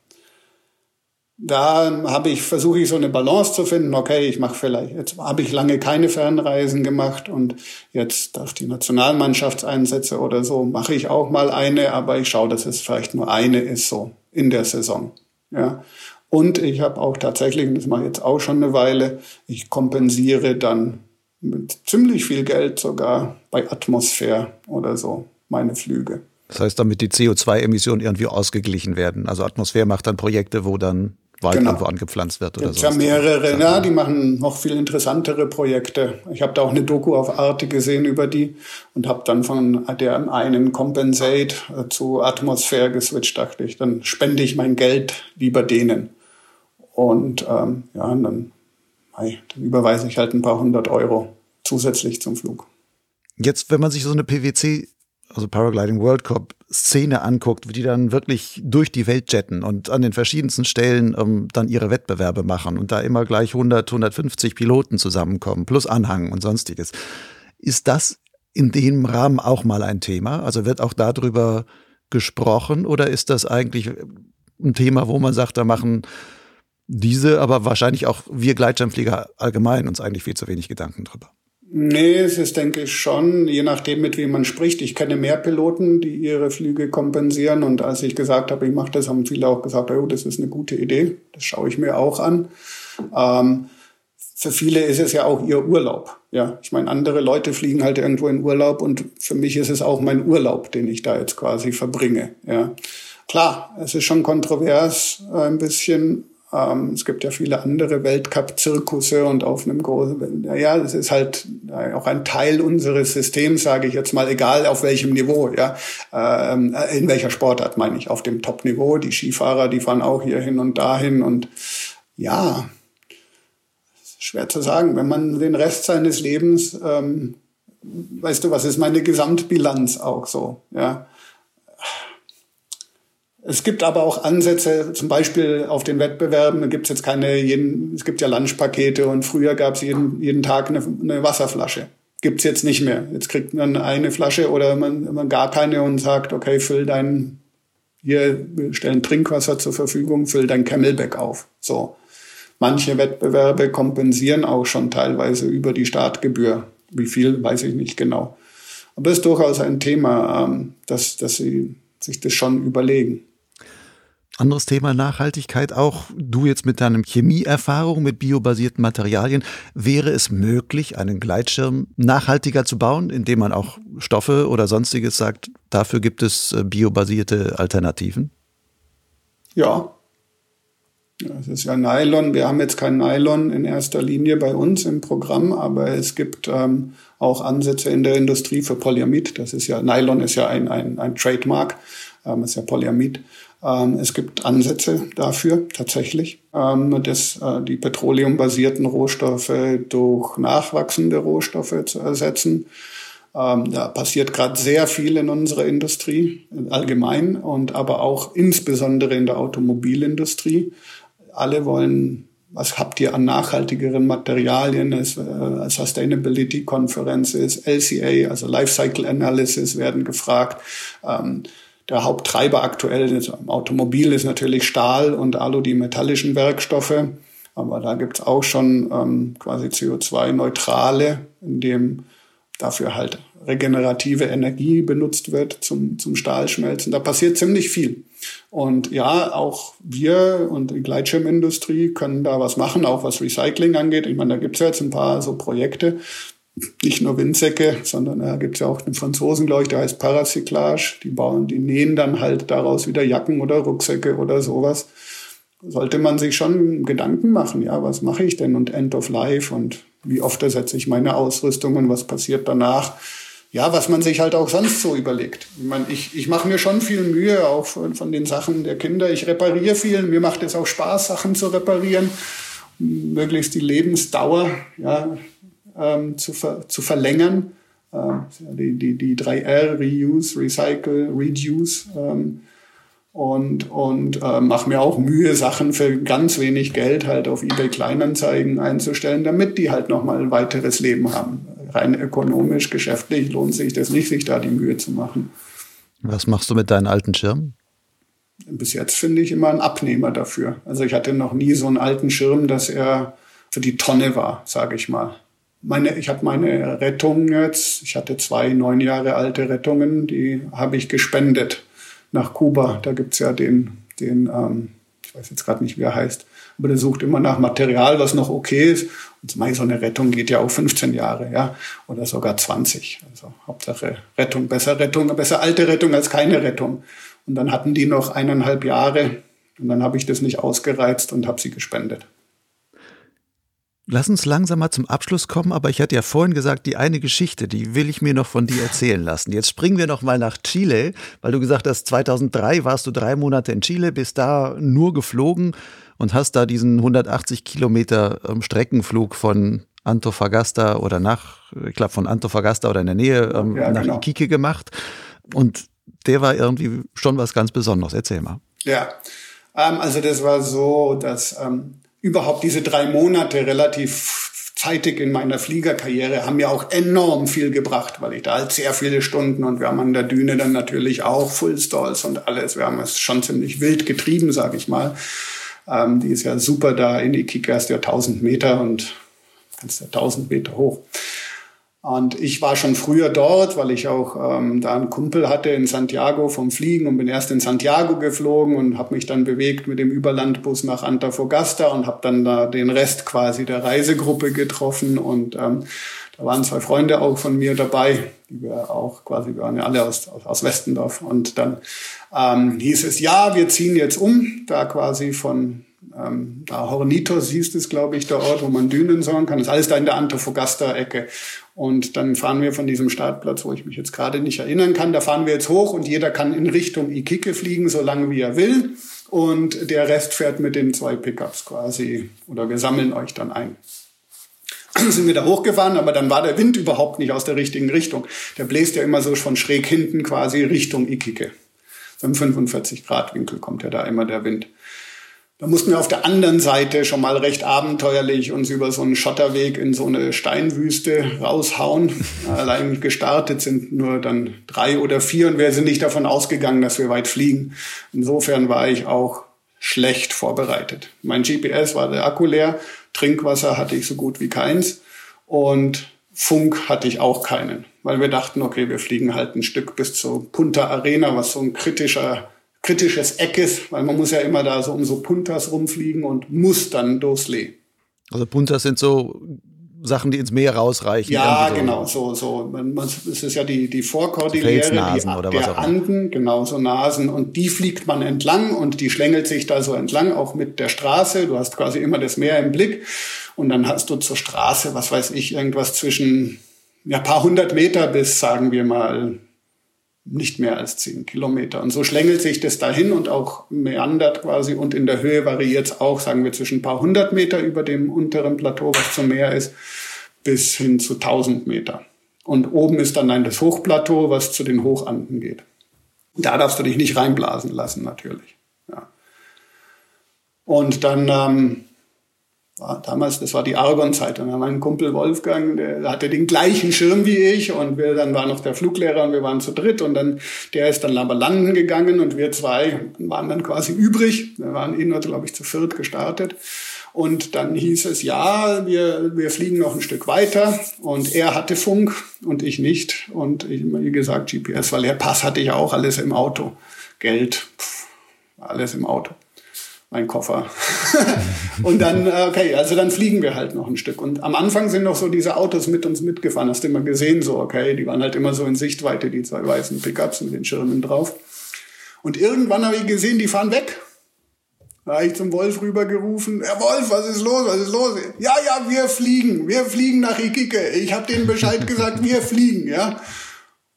da habe ich versuche ich so eine Balance zu finden. Okay, ich mache vielleicht jetzt habe ich lange keine Fernreisen gemacht und jetzt auf die Nationalmannschaftseinsätze oder so mache ich auch mal eine, aber ich schaue, dass es vielleicht nur eine ist so in der Saison. Ja. Und ich habe auch tatsächlich, das mache ich jetzt auch schon eine Weile, ich kompensiere dann mit ziemlich viel Geld sogar bei Atmosphäre oder so meine Flüge. Das heißt, damit die CO2-Emissionen irgendwie ausgeglichen werden. Also Atmosphäre macht dann Projekte, wo dann Wald genau. irgendwo angepflanzt wird oder so. Ja, mehrere, ja, die machen noch viel interessantere Projekte. Ich habe da auch eine Doku auf Arte gesehen über die und habe dann von der einen Compensate zu Atmosphäre geswitcht, dachte ich, dann spende ich mein Geld lieber denen. Und ähm, ja, und dann, hey, dann überweise ich halt ein paar hundert Euro zusätzlich zum Flug. Jetzt, wenn man sich so eine PwC also Paragliding World Cup Szene anguckt, die dann wirklich durch die Welt jetten und an den verschiedensten Stellen ähm, dann ihre Wettbewerbe machen und da immer gleich 100, 150 Piloten zusammenkommen, plus Anhang und sonstiges. Ist das in dem Rahmen auch mal ein Thema? Also wird auch darüber gesprochen oder ist das eigentlich ein Thema, wo man sagt, da machen diese, aber wahrscheinlich auch wir Gleitschirmflieger allgemein uns eigentlich viel zu wenig Gedanken drüber? Nee, es ist, denke ich, schon, je nachdem, mit wem man spricht. Ich kenne mehr Piloten, die ihre Flüge kompensieren. Und als ich gesagt habe, ich mache das, haben viele auch gesagt, oh, das ist eine gute Idee. Das schaue ich mir auch an. Ähm, für viele ist es ja auch ihr Urlaub. Ja, ich meine, andere Leute fliegen halt irgendwo in Urlaub und für mich ist es auch mein Urlaub, den ich da jetzt quasi verbringe. Ja, klar, es ist schon kontrovers äh, ein bisschen, ähm, es gibt ja viele andere Weltcup-Zirkusse und auf einem großen, ja, das ist halt auch ein Teil unseres Systems, sage ich jetzt mal, egal auf welchem Niveau, ja, ähm, in welcher Sportart meine ich, auf dem Top-Niveau. Die Skifahrer, die fahren auch hier hin und dahin und ja, schwer zu sagen, wenn man den Rest seines Lebens, ähm, weißt du, was ist meine Gesamtbilanz auch so, ja es gibt aber auch Ansätze, zum Beispiel auf den Wettbewerben, gibt es jetzt keine, jeden, es gibt ja Lunchpakete und früher gab es jeden, jeden Tag eine, eine Wasserflasche. Gibt's jetzt nicht mehr. Jetzt kriegt man eine Flasche oder man, man gar keine und sagt, okay, füll dein, hier, wir stellen Trinkwasser zur Verfügung, füll dein Camelback auf. So. manche Wettbewerbe kompensieren auch schon teilweise über die Startgebühr. Wie viel, weiß ich nicht genau. Aber es ist durchaus ein Thema, ähm, dass, dass sie sich das schon überlegen. Anderes Thema Nachhaltigkeit auch. Du jetzt mit deinem Chemieerfahrung mit biobasierten Materialien. Wäre es möglich, einen Gleitschirm nachhaltiger zu bauen, indem man auch Stoffe oder sonstiges sagt, dafür gibt es äh, biobasierte Alternativen? Ja. Es ist ja Nylon. Wir haben jetzt kein Nylon in erster Linie bei uns im Programm, aber es gibt ähm, auch Ansätze in der Industrie für Polyamid. Das ist ja, Nylon ist ja ein, ein, ein Trademark, ähm, ist ja Polyamid. Ähm, es gibt Ansätze dafür tatsächlich, ähm, dass äh, die petroleumbasierten Rohstoffe durch nachwachsende Rohstoffe zu ersetzen. Ähm, da passiert gerade sehr viel in unserer Industrie allgemein und aber auch insbesondere in der Automobilindustrie. Alle wollen was habt ihr an nachhaltigeren Materialien? Es, äh, Sustainability-Konferenz LCA, also Lifecycle Analysis werden gefragt. Ähm, der Haupttreiber aktuell im Automobil ist natürlich Stahl und Alu, die metallischen Werkstoffe. Aber da gibt's auch schon ähm, quasi CO2-neutrale, in dem dafür halt regenerative Energie benutzt wird zum, zum Stahlschmelzen. Da passiert ziemlich viel. Und ja, auch wir und die Gleitschirmindustrie können da was machen, auch was Recycling angeht. Ich meine, da gibt's ja jetzt ein paar so Projekte, nicht nur Windsäcke, sondern da gibt es ja auch einen Franzosen, glaube ich, der heißt Paracyclage. Die bauen, die nähen dann halt daraus wieder Jacken oder Rucksäcke oder sowas. Sollte man sich schon Gedanken machen, ja, was mache ich denn und End of Life und wie oft ersetze ich meine Ausrüstung und was passiert danach? Ja, was man sich halt auch sonst so überlegt. Ich meine, ich, ich mache mir schon viel Mühe, auch von, von den Sachen der Kinder. Ich repariere viel. Mir macht es auch Spaß, Sachen zu reparieren. Möglichst die Lebensdauer, ja, ähm, zu, ver zu verlängern. Ähm, die, die, die 3R, Reuse, Recycle, Reduce. Ähm, und und äh, mache mir auch Mühe, Sachen für ganz wenig Geld halt auf eBay Kleinanzeigen einzustellen, damit die halt nochmal ein weiteres Leben haben. Rein ökonomisch, geschäftlich lohnt sich das nicht, sich da die Mühe zu machen. Was machst du mit deinen alten Schirmen? Bis jetzt finde ich immer einen Abnehmer dafür. Also ich hatte noch nie so einen alten Schirm, dass er für die Tonne war, sage ich mal meine, ich habe meine Rettung jetzt, ich hatte zwei neun Jahre alte Rettungen, die habe ich gespendet nach Kuba. Da gibt's ja den, den ähm, ich weiß jetzt gerade nicht, wie er heißt, aber der sucht immer nach Material, was noch okay ist. Und so eine Rettung geht ja auch 15 Jahre, ja, oder sogar 20. Also Hauptsache Rettung, besser Rettung, besser alte Rettung als keine Rettung. Und dann hatten die noch eineinhalb Jahre und dann habe ich das nicht ausgereizt und habe sie gespendet. Lass uns langsam mal zum Abschluss kommen, aber ich hatte ja vorhin gesagt, die eine Geschichte, die will ich mir noch von dir erzählen lassen. Jetzt springen wir noch mal nach Chile, weil du gesagt hast, 2003 warst du drei Monate in Chile, bist da nur geflogen und hast da diesen 180 Kilometer ähm, Streckenflug von Antofagasta oder nach, ich glaube von Antofagasta oder in der Nähe ähm, ja, nach genau. Iquique gemacht. Und der war irgendwie schon was ganz Besonderes. Erzähl mal. Ja, ähm, also das war so, dass ähm, überhaupt diese drei Monate relativ zeitig in meiner Fliegerkarriere haben mir auch enorm viel gebracht, weil ich da halt sehr viele Stunden und wir haben an der Düne dann natürlich auch Full Stalls und alles. Wir haben es schon ziemlich wild getrieben, sage ich mal. Ähm, die ist ja super da in Iquique, erst ja 1000 Meter und kannst ja 1000 Meter hoch. Und ich war schon früher dort, weil ich auch ähm, da einen Kumpel hatte in Santiago vom Fliegen und bin erst in Santiago geflogen und habe mich dann bewegt mit dem Überlandbus nach Antofagasta und habe dann da den Rest quasi der Reisegruppe getroffen. Und ähm, da waren zwei Freunde auch von mir dabei, die wir auch quasi, wir waren ja alle aus, aus Westendorf. Und dann ähm, hieß es, ja, wir ziehen jetzt um, da quasi von ähm, da Hornitos hieß es, glaube ich, der Ort, wo man Dünen sagen kann. Das ist alles da in der Antofagasta-Ecke. Und dann fahren wir von diesem Startplatz, wo ich mich jetzt gerade nicht erinnern kann, da fahren wir jetzt hoch und jeder kann in Richtung Iquique fliegen, so lange wie er will. Und der Rest fährt mit den zwei Pickups quasi, oder wir sammeln euch dann ein sind wir da hochgefahren, aber dann war der Wind überhaupt nicht aus der richtigen Richtung. Der bläst ja immer so von schräg hinten quasi Richtung Iquique. So im 45 Grad Winkel kommt ja da immer der Wind. Da mussten wir auf der anderen Seite schon mal recht abenteuerlich uns über so einen Schotterweg in so eine Steinwüste raushauen. Allein gestartet sind nur dann drei oder vier und wir sind nicht davon ausgegangen, dass wir weit fliegen. Insofern war ich auch schlecht vorbereitet. Mein GPS war der Akku leer, Trinkwasser hatte ich so gut wie keins und Funk hatte ich auch keinen, weil wir dachten, okay, wir fliegen halt ein Stück bis zur Punta Arena, was so ein kritischer kritisches Eck ist, weil man muss ja immer da so um so Puntas rumfliegen und muss dann Lee. Also Puntas sind so Sachen, die ins Meer rausreichen. Ja, so. genau, so, so. Es ist ja die, die Vorkordillere die, oder der Anden, genau, so Nasen. Und die fliegt man entlang und die schlängelt sich da so entlang, auch mit der Straße. Du hast quasi immer das Meer im Blick. Und dann hast du zur Straße, was weiß ich, irgendwas zwischen ja, paar hundert Meter bis, sagen wir mal, nicht mehr als zehn Kilometer. Und so schlängelt sich das dahin und auch meandert quasi und in der Höhe variiert es auch, sagen wir, zwischen ein paar hundert Meter über dem unteren Plateau, was zum Meer ist, bis hin zu tausend Meter. Und oben ist dann ein das Hochplateau, was zu den Hochanden geht. Da darfst du dich nicht reinblasen lassen, natürlich. Ja. Und dann ähm, war damals, das war die Argon-Zeit. Und mein Kumpel Wolfgang, der hatte den gleichen Schirm wie ich und wir, dann war noch der Fluglehrer und wir waren zu dritt und dann, der ist dann aber landen gegangen und wir zwei waren dann quasi übrig. Wir waren eh nur, glaube ich, zu viert gestartet. Und dann hieß es, ja, wir, wir fliegen noch ein Stück weiter. Und er hatte Funk und ich nicht. Und ich, wie gesagt, GPS, weil er Pass hatte ich auch, alles im Auto. Geld, pff, alles im Auto mein Koffer. und dann, äh, okay, also dann fliegen wir halt noch ein Stück. Und am Anfang sind noch so diese Autos mit uns mitgefahren. Hast du immer gesehen, so, okay, die waren halt immer so in Sichtweite, die zwei weißen Pickups mit den Schirmen drauf. Und irgendwann habe ich gesehen, die fahren weg. Da habe ich zum Wolf rübergerufen, Herr Wolf, was ist los, was ist los? Ja, ja, wir fliegen, wir fliegen nach Iquique. Ich habe denen Bescheid gesagt, wir fliegen, ja.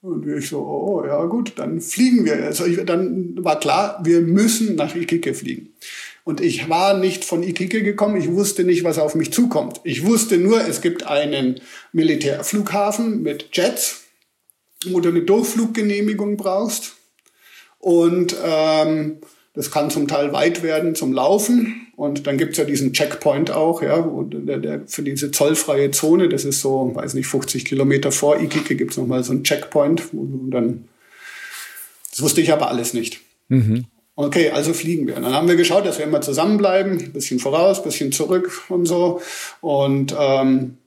Und ich so, oh, ja gut, dann fliegen wir. Also ich, dann war klar, wir müssen nach Iquique fliegen. Und ich war nicht von Iquique gekommen, ich wusste nicht, was auf mich zukommt. Ich wusste nur, es gibt einen Militärflughafen mit Jets, wo du eine Durchfluggenehmigung brauchst. Und ähm, das kann zum Teil weit werden zum Laufen. Und dann gibt's ja diesen Checkpoint auch, ja, der, der, für diese zollfreie Zone, das ist so, weiß nicht, 50 Kilometer vor Iquique gibt's nochmal so einen Checkpoint, du dann, das wusste ich aber alles nicht. Mhm. Okay, also fliegen wir. Und dann haben wir geschaut, dass wir immer zusammenbleiben, bisschen voraus, bisschen zurück und so. Und ähm,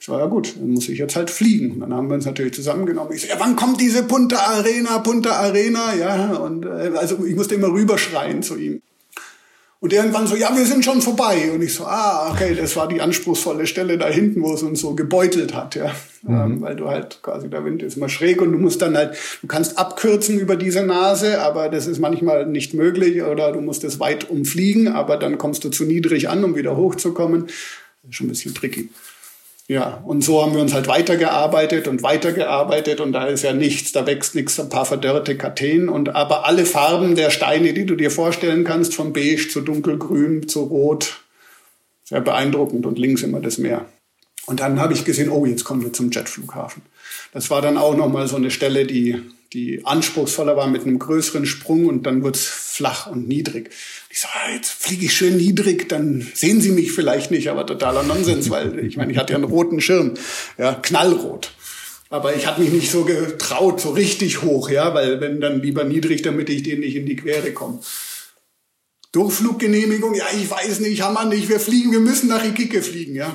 ich so, ja gut, dann muss ich jetzt halt fliegen. Und dann haben wir uns natürlich zusammengenommen. Ich so, ja, wann kommt diese Punta Arena, Punta Arena? Ja, und äh, also ich musste immer rüberschreien zu ihm. Und irgendwann so, ja, wir sind schon vorbei. Und ich so, ah, okay, das war die anspruchsvolle Stelle da hinten, wo es uns so gebeutelt hat, ja. Mhm. Ähm, weil du halt quasi, der Wind ist immer schräg und du musst dann halt, du kannst abkürzen über diese Nase, aber das ist manchmal nicht möglich oder du musst es weit umfliegen, aber dann kommst du zu niedrig an, um wieder hochzukommen. Das ist schon ein bisschen tricky. Ja, und so haben wir uns halt weitergearbeitet und weitergearbeitet und da ist ja nichts, da wächst nichts, ein paar verdörrte Kakteen und aber alle Farben der Steine, die du dir vorstellen kannst, von beige zu dunkelgrün zu rot, sehr beeindruckend und links immer das Meer. Und dann habe ich gesehen, oh, jetzt kommen wir zum Jetflughafen. Das war dann auch nochmal so eine Stelle, die die anspruchsvoller war mit einem größeren Sprung und dann wird's flach und niedrig. Ich so, ah, jetzt fliege ich schön niedrig, dann sehen Sie mich vielleicht nicht, aber totaler Nonsens, weil ich meine, ich hatte ja einen roten Schirm, ja, knallrot. Aber ich hatte mich nicht so getraut, so richtig hoch, ja, weil wenn dann lieber niedrig, damit ich denen nicht in die Quere komme. Durchfluggenehmigung, ja, ich weiß nicht, haben wir nicht, wir fliegen, wir müssen nach Iquique fliegen, ja.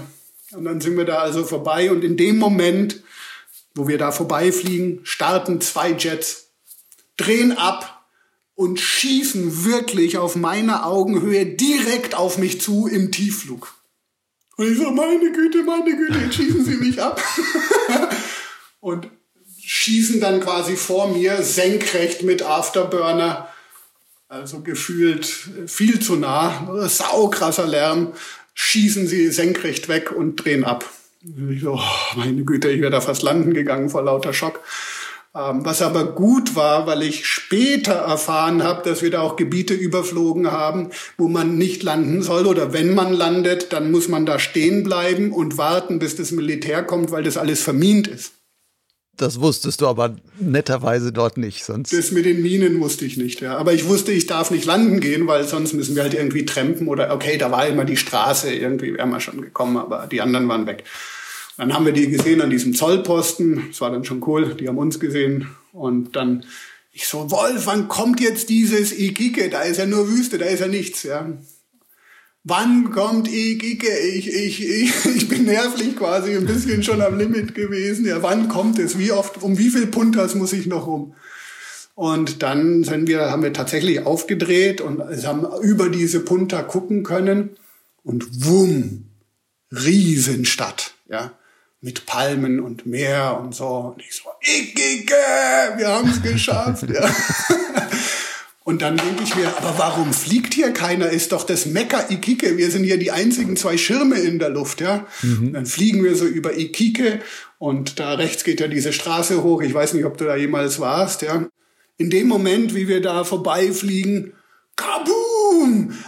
Und dann sind wir da also vorbei und in dem Moment wo wir da vorbeifliegen, starten zwei Jets, drehen ab und schießen wirklich auf meiner Augenhöhe direkt auf mich zu im Tiefflug. Und ich so, meine Güte, meine Güte, jetzt schießen Sie mich ab. und schießen dann quasi vor mir senkrecht mit Afterburner, also gefühlt viel zu nah, saukrasser Lärm, schießen sie senkrecht weg und drehen ab. Ich so, oh, meine Güte, ich wäre da fast landen gegangen vor lauter Schock. Ähm, was aber gut war, weil ich später erfahren habe, dass wir da auch Gebiete überflogen haben, wo man nicht landen soll oder wenn man landet, dann muss man da stehen bleiben und warten, bis das Militär kommt, weil das alles vermint ist. Das wusstest du aber netterweise dort nicht, sonst. Das mit den Minen wusste ich nicht, ja. Aber ich wusste, ich darf nicht landen gehen, weil sonst müssen wir halt irgendwie trampen oder, okay, da war immer die Straße, irgendwie wären wir schon gekommen, aber die anderen waren weg. Dann haben wir die gesehen an diesem Zollposten. Das war dann schon cool. Die haben uns gesehen. Und dann Ich so, Wolf, wann kommt jetzt dieses Ikike? Da ist ja nur Wüste, da ist ja nichts, ja. Wann kommt Ikike? Ich, ich, ich, ich bin nervlich quasi ein bisschen schon am Limit gewesen. Ja, wann kommt es? Wie oft, um wie viel Puntas muss ich noch rum? Und dann sind wir, haben wir tatsächlich aufgedreht und haben über diese Punta gucken können. Und wumm, Riesenstadt, ja mit Palmen und Meer und so. Und ich so, Ikike, wir haben es geschafft. ja. Und dann denke ich mir, aber warum fliegt hier keiner? Ist doch das Mekka Ikike. Wir sind hier die einzigen zwei Schirme in der Luft, ja. Mhm. Dann fliegen wir so über Ikike und da rechts geht ja diese Straße hoch. Ich weiß nicht, ob du da jemals warst, ja. In dem Moment, wie wir da vorbeifliegen, Kaboom!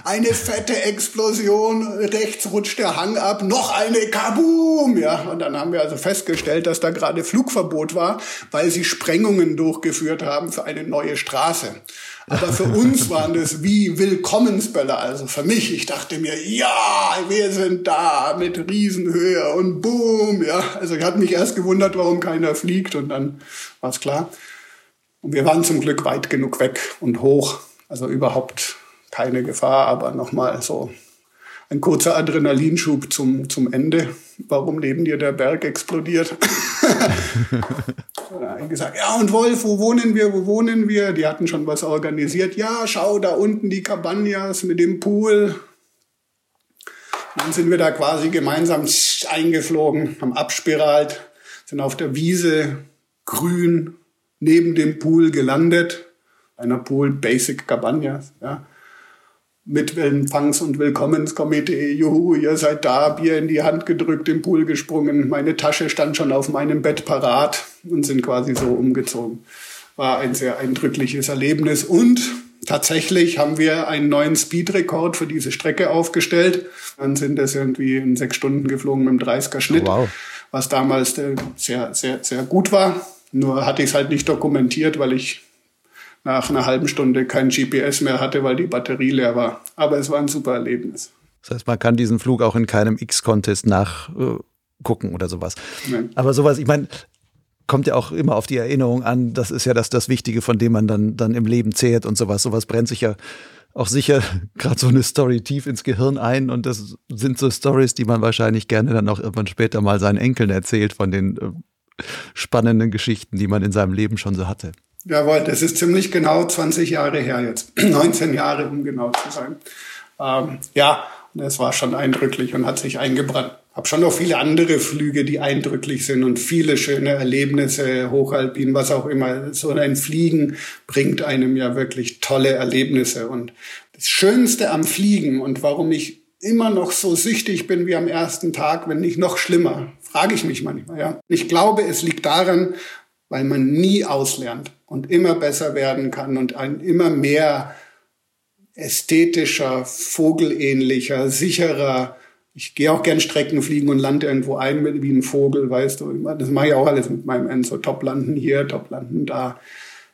Eine fette Explosion, rechts rutscht der Hang ab, noch eine Kaboom! Ja, und dann haben wir also festgestellt, dass da gerade Flugverbot war, weil sie Sprengungen durchgeführt haben für eine neue Straße. Aber für uns waren das wie Willkommensbälle. Also für mich, ich dachte mir, ja, wir sind da mit Riesenhöhe und boom, ja. Also ich hatte mich erst gewundert, warum keiner fliegt und dann war es klar. Und wir waren zum Glück weit genug weg und hoch, also überhaupt keine Gefahr, aber nochmal so ein kurzer Adrenalinschub zum, zum Ende. Warum neben dir der Berg explodiert? Gesagt, ja und Wolf, wo wohnen wir, wo wohnen wir? Die hatten schon was organisiert. Ja, schau, da unten die Cabanas mit dem Pool. Dann sind wir da quasi gemeinsam eingeflogen, haben abspiralt, sind auf der Wiese grün neben dem Pool gelandet einer Pool Basic Cabanas, ja. Mit Empfangs- und Willkommenskomitee, juhu, ihr seid da, Bier in die Hand gedrückt, im Pool gesprungen, meine Tasche stand schon auf meinem Bett parat und sind quasi so umgezogen. War ein sehr eindrückliches Erlebnis und tatsächlich haben wir einen neuen Speedrekord für diese Strecke aufgestellt. Dann sind es irgendwie in sechs Stunden geflogen mit einem 30er Schnitt, wow. was damals äh, sehr, sehr, sehr gut war. Nur hatte ich es halt nicht dokumentiert, weil ich nach einer halben Stunde kein GPS mehr hatte, weil die Batterie leer war. Aber es war ein super Erlebnis. Das heißt, man kann diesen Flug auch in keinem X-Contest nachgucken oder sowas. Nein. Aber sowas, ich meine, kommt ja auch immer auf die Erinnerung an. Das ist ja das, das Wichtige, von dem man dann, dann im Leben zehrt und sowas. Sowas brennt sich ja auch sicher gerade so eine Story tief ins Gehirn ein. Und das sind so Stories, die man wahrscheinlich gerne dann auch irgendwann später mal seinen Enkeln erzählt von den äh, spannenden Geschichten, die man in seinem Leben schon so hatte. Jawohl, das ist ziemlich genau 20 Jahre her jetzt. 19 Jahre, um genau zu sein. Ähm, ja, das war schon eindrücklich und hat sich eingebrannt. Hab schon noch viele andere Flüge, die eindrücklich sind und viele schöne Erlebnisse, Hochalpin, was auch immer. So ein Fliegen bringt einem ja wirklich tolle Erlebnisse. Und das Schönste am Fliegen und warum ich immer noch so süchtig bin wie am ersten Tag, wenn nicht noch schlimmer, frage ich mich manchmal. Ja. Ich glaube, es liegt daran, weil man nie auslernt und immer besser werden kann und ein immer mehr ästhetischer, vogelähnlicher, sicherer. Ich gehe auch gern Strecken fliegen und lande irgendwo ein wie ein Vogel, weißt du. Das mache ich auch alles mit meinem Enzo. Top landen hier, top landen da.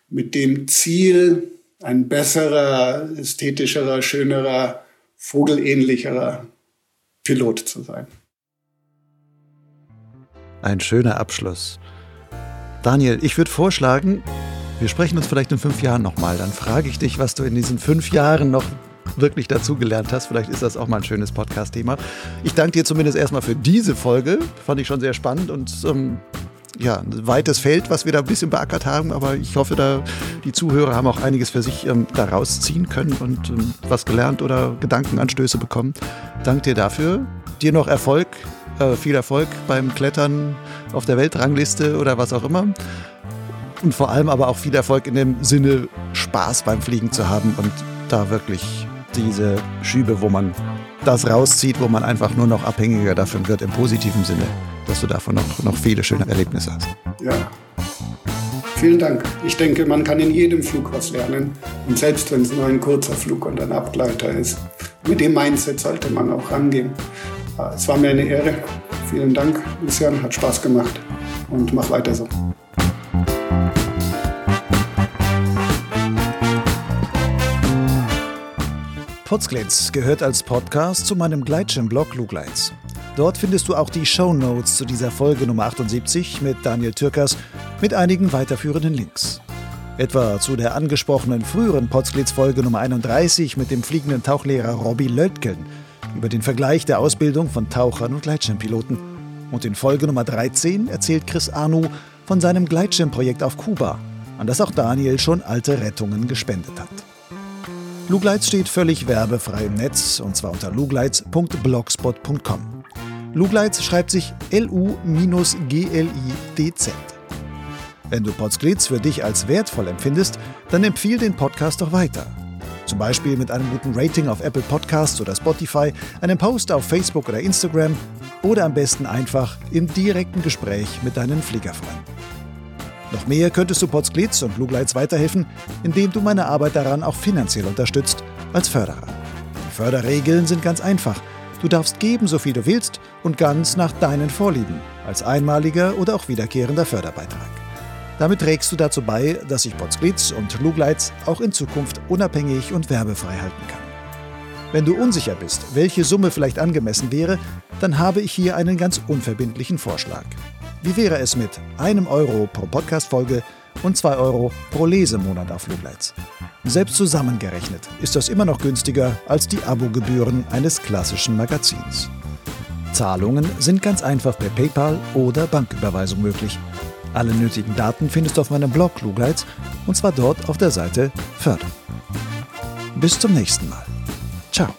Mit dem Ziel, ein besserer, ästhetischerer, schönerer, vogelähnlicherer Pilot zu sein. Ein schöner Abschluss. Daniel, ich würde vorschlagen, wir sprechen uns vielleicht in fünf Jahren nochmal. Dann frage ich dich, was du in diesen fünf Jahren noch wirklich dazugelernt hast. Vielleicht ist das auch mal ein schönes Podcast-Thema. Ich danke dir zumindest erstmal für diese Folge. Fand ich schon sehr spannend und ähm, ja, ein weites Feld, was wir da ein bisschen beackert haben. Aber ich hoffe, da die Zuhörer haben auch einiges für sich ähm, daraus ziehen können und ähm, was gelernt oder Gedankenanstöße bekommen. Danke dir dafür. Dir noch Erfolg, äh, viel Erfolg beim Klettern auf der Weltrangliste oder was auch immer und vor allem aber auch viel Erfolg in dem Sinne, Spaß beim Fliegen zu haben und da wirklich diese Schübe, wo man das rauszieht, wo man einfach nur noch abhängiger davon wird, im positiven Sinne, dass du davon noch, noch viele schöne Erlebnisse hast. Ja. Vielen Dank. Ich denke, man kann in jedem Flug was lernen. Und selbst wenn es nur ein kurzer Flug und ein Abgleiter ist, mit dem Mindset sollte man auch rangehen. Es war mir eine Ehre. Vielen Dank, Lucian. Hat Spaß gemacht. Und mach weiter so. Potsglitz gehört als Podcast zu meinem Gleitschirmblog Lugleitz. Dort findest du auch die Show Notes zu dieser Folge Nummer 78 mit Daniel Türkers mit einigen weiterführenden Links. Etwa zu der angesprochenen früheren Potsglitz-Folge Nummer 31 mit dem fliegenden Tauchlehrer Robbie Lötkeln über den Vergleich der Ausbildung von Tauchern und Gleitschirmpiloten. Und in Folge Nummer 13 erzählt Chris Arnu von seinem Gleitschirmprojekt auf Kuba, an das auch Daniel schon alte Rettungen gespendet hat. Lugleitz steht völlig werbefrei im Netz und zwar unter lugleitz.blogspot.com. Lugleitz schreibt sich L-U-G-L-I-D-Z. Wenn du Potsglitz für dich als wertvoll empfindest, dann empfiehl den Podcast doch weiter. Zum Beispiel mit einem guten Rating auf Apple Podcasts oder Spotify, einem Post auf Facebook oder Instagram oder am besten einfach im direkten Gespräch mit deinen Fliegerfreunden. Noch mehr könntest du Potsglitz und Lugleitz weiterhelfen, indem du meine Arbeit daran auch finanziell unterstützt, als Förderer. Die Förderregeln sind ganz einfach. Du darfst geben, so viel du willst und ganz nach deinen Vorlieben, als einmaliger oder auch wiederkehrender Förderbeitrag. Damit trägst du dazu bei, dass ich Potsglitz und Lugleitz auch in Zukunft unabhängig und werbefrei halten kann. Wenn du unsicher bist, welche Summe vielleicht angemessen wäre, dann habe ich hier einen ganz unverbindlichen Vorschlag. Wie wäre es mit einem Euro pro Podcast-Folge und zwei Euro pro Lesemonat auf Lugleitz? Selbst zusammengerechnet ist das immer noch günstiger als die Abogebühren eines klassischen Magazins. Zahlungen sind ganz einfach per PayPal oder Banküberweisung möglich. Alle nötigen Daten findest du auf meinem Blog Klugleitz und zwar dort auf der Seite Förder. Bis zum nächsten Mal. Ciao.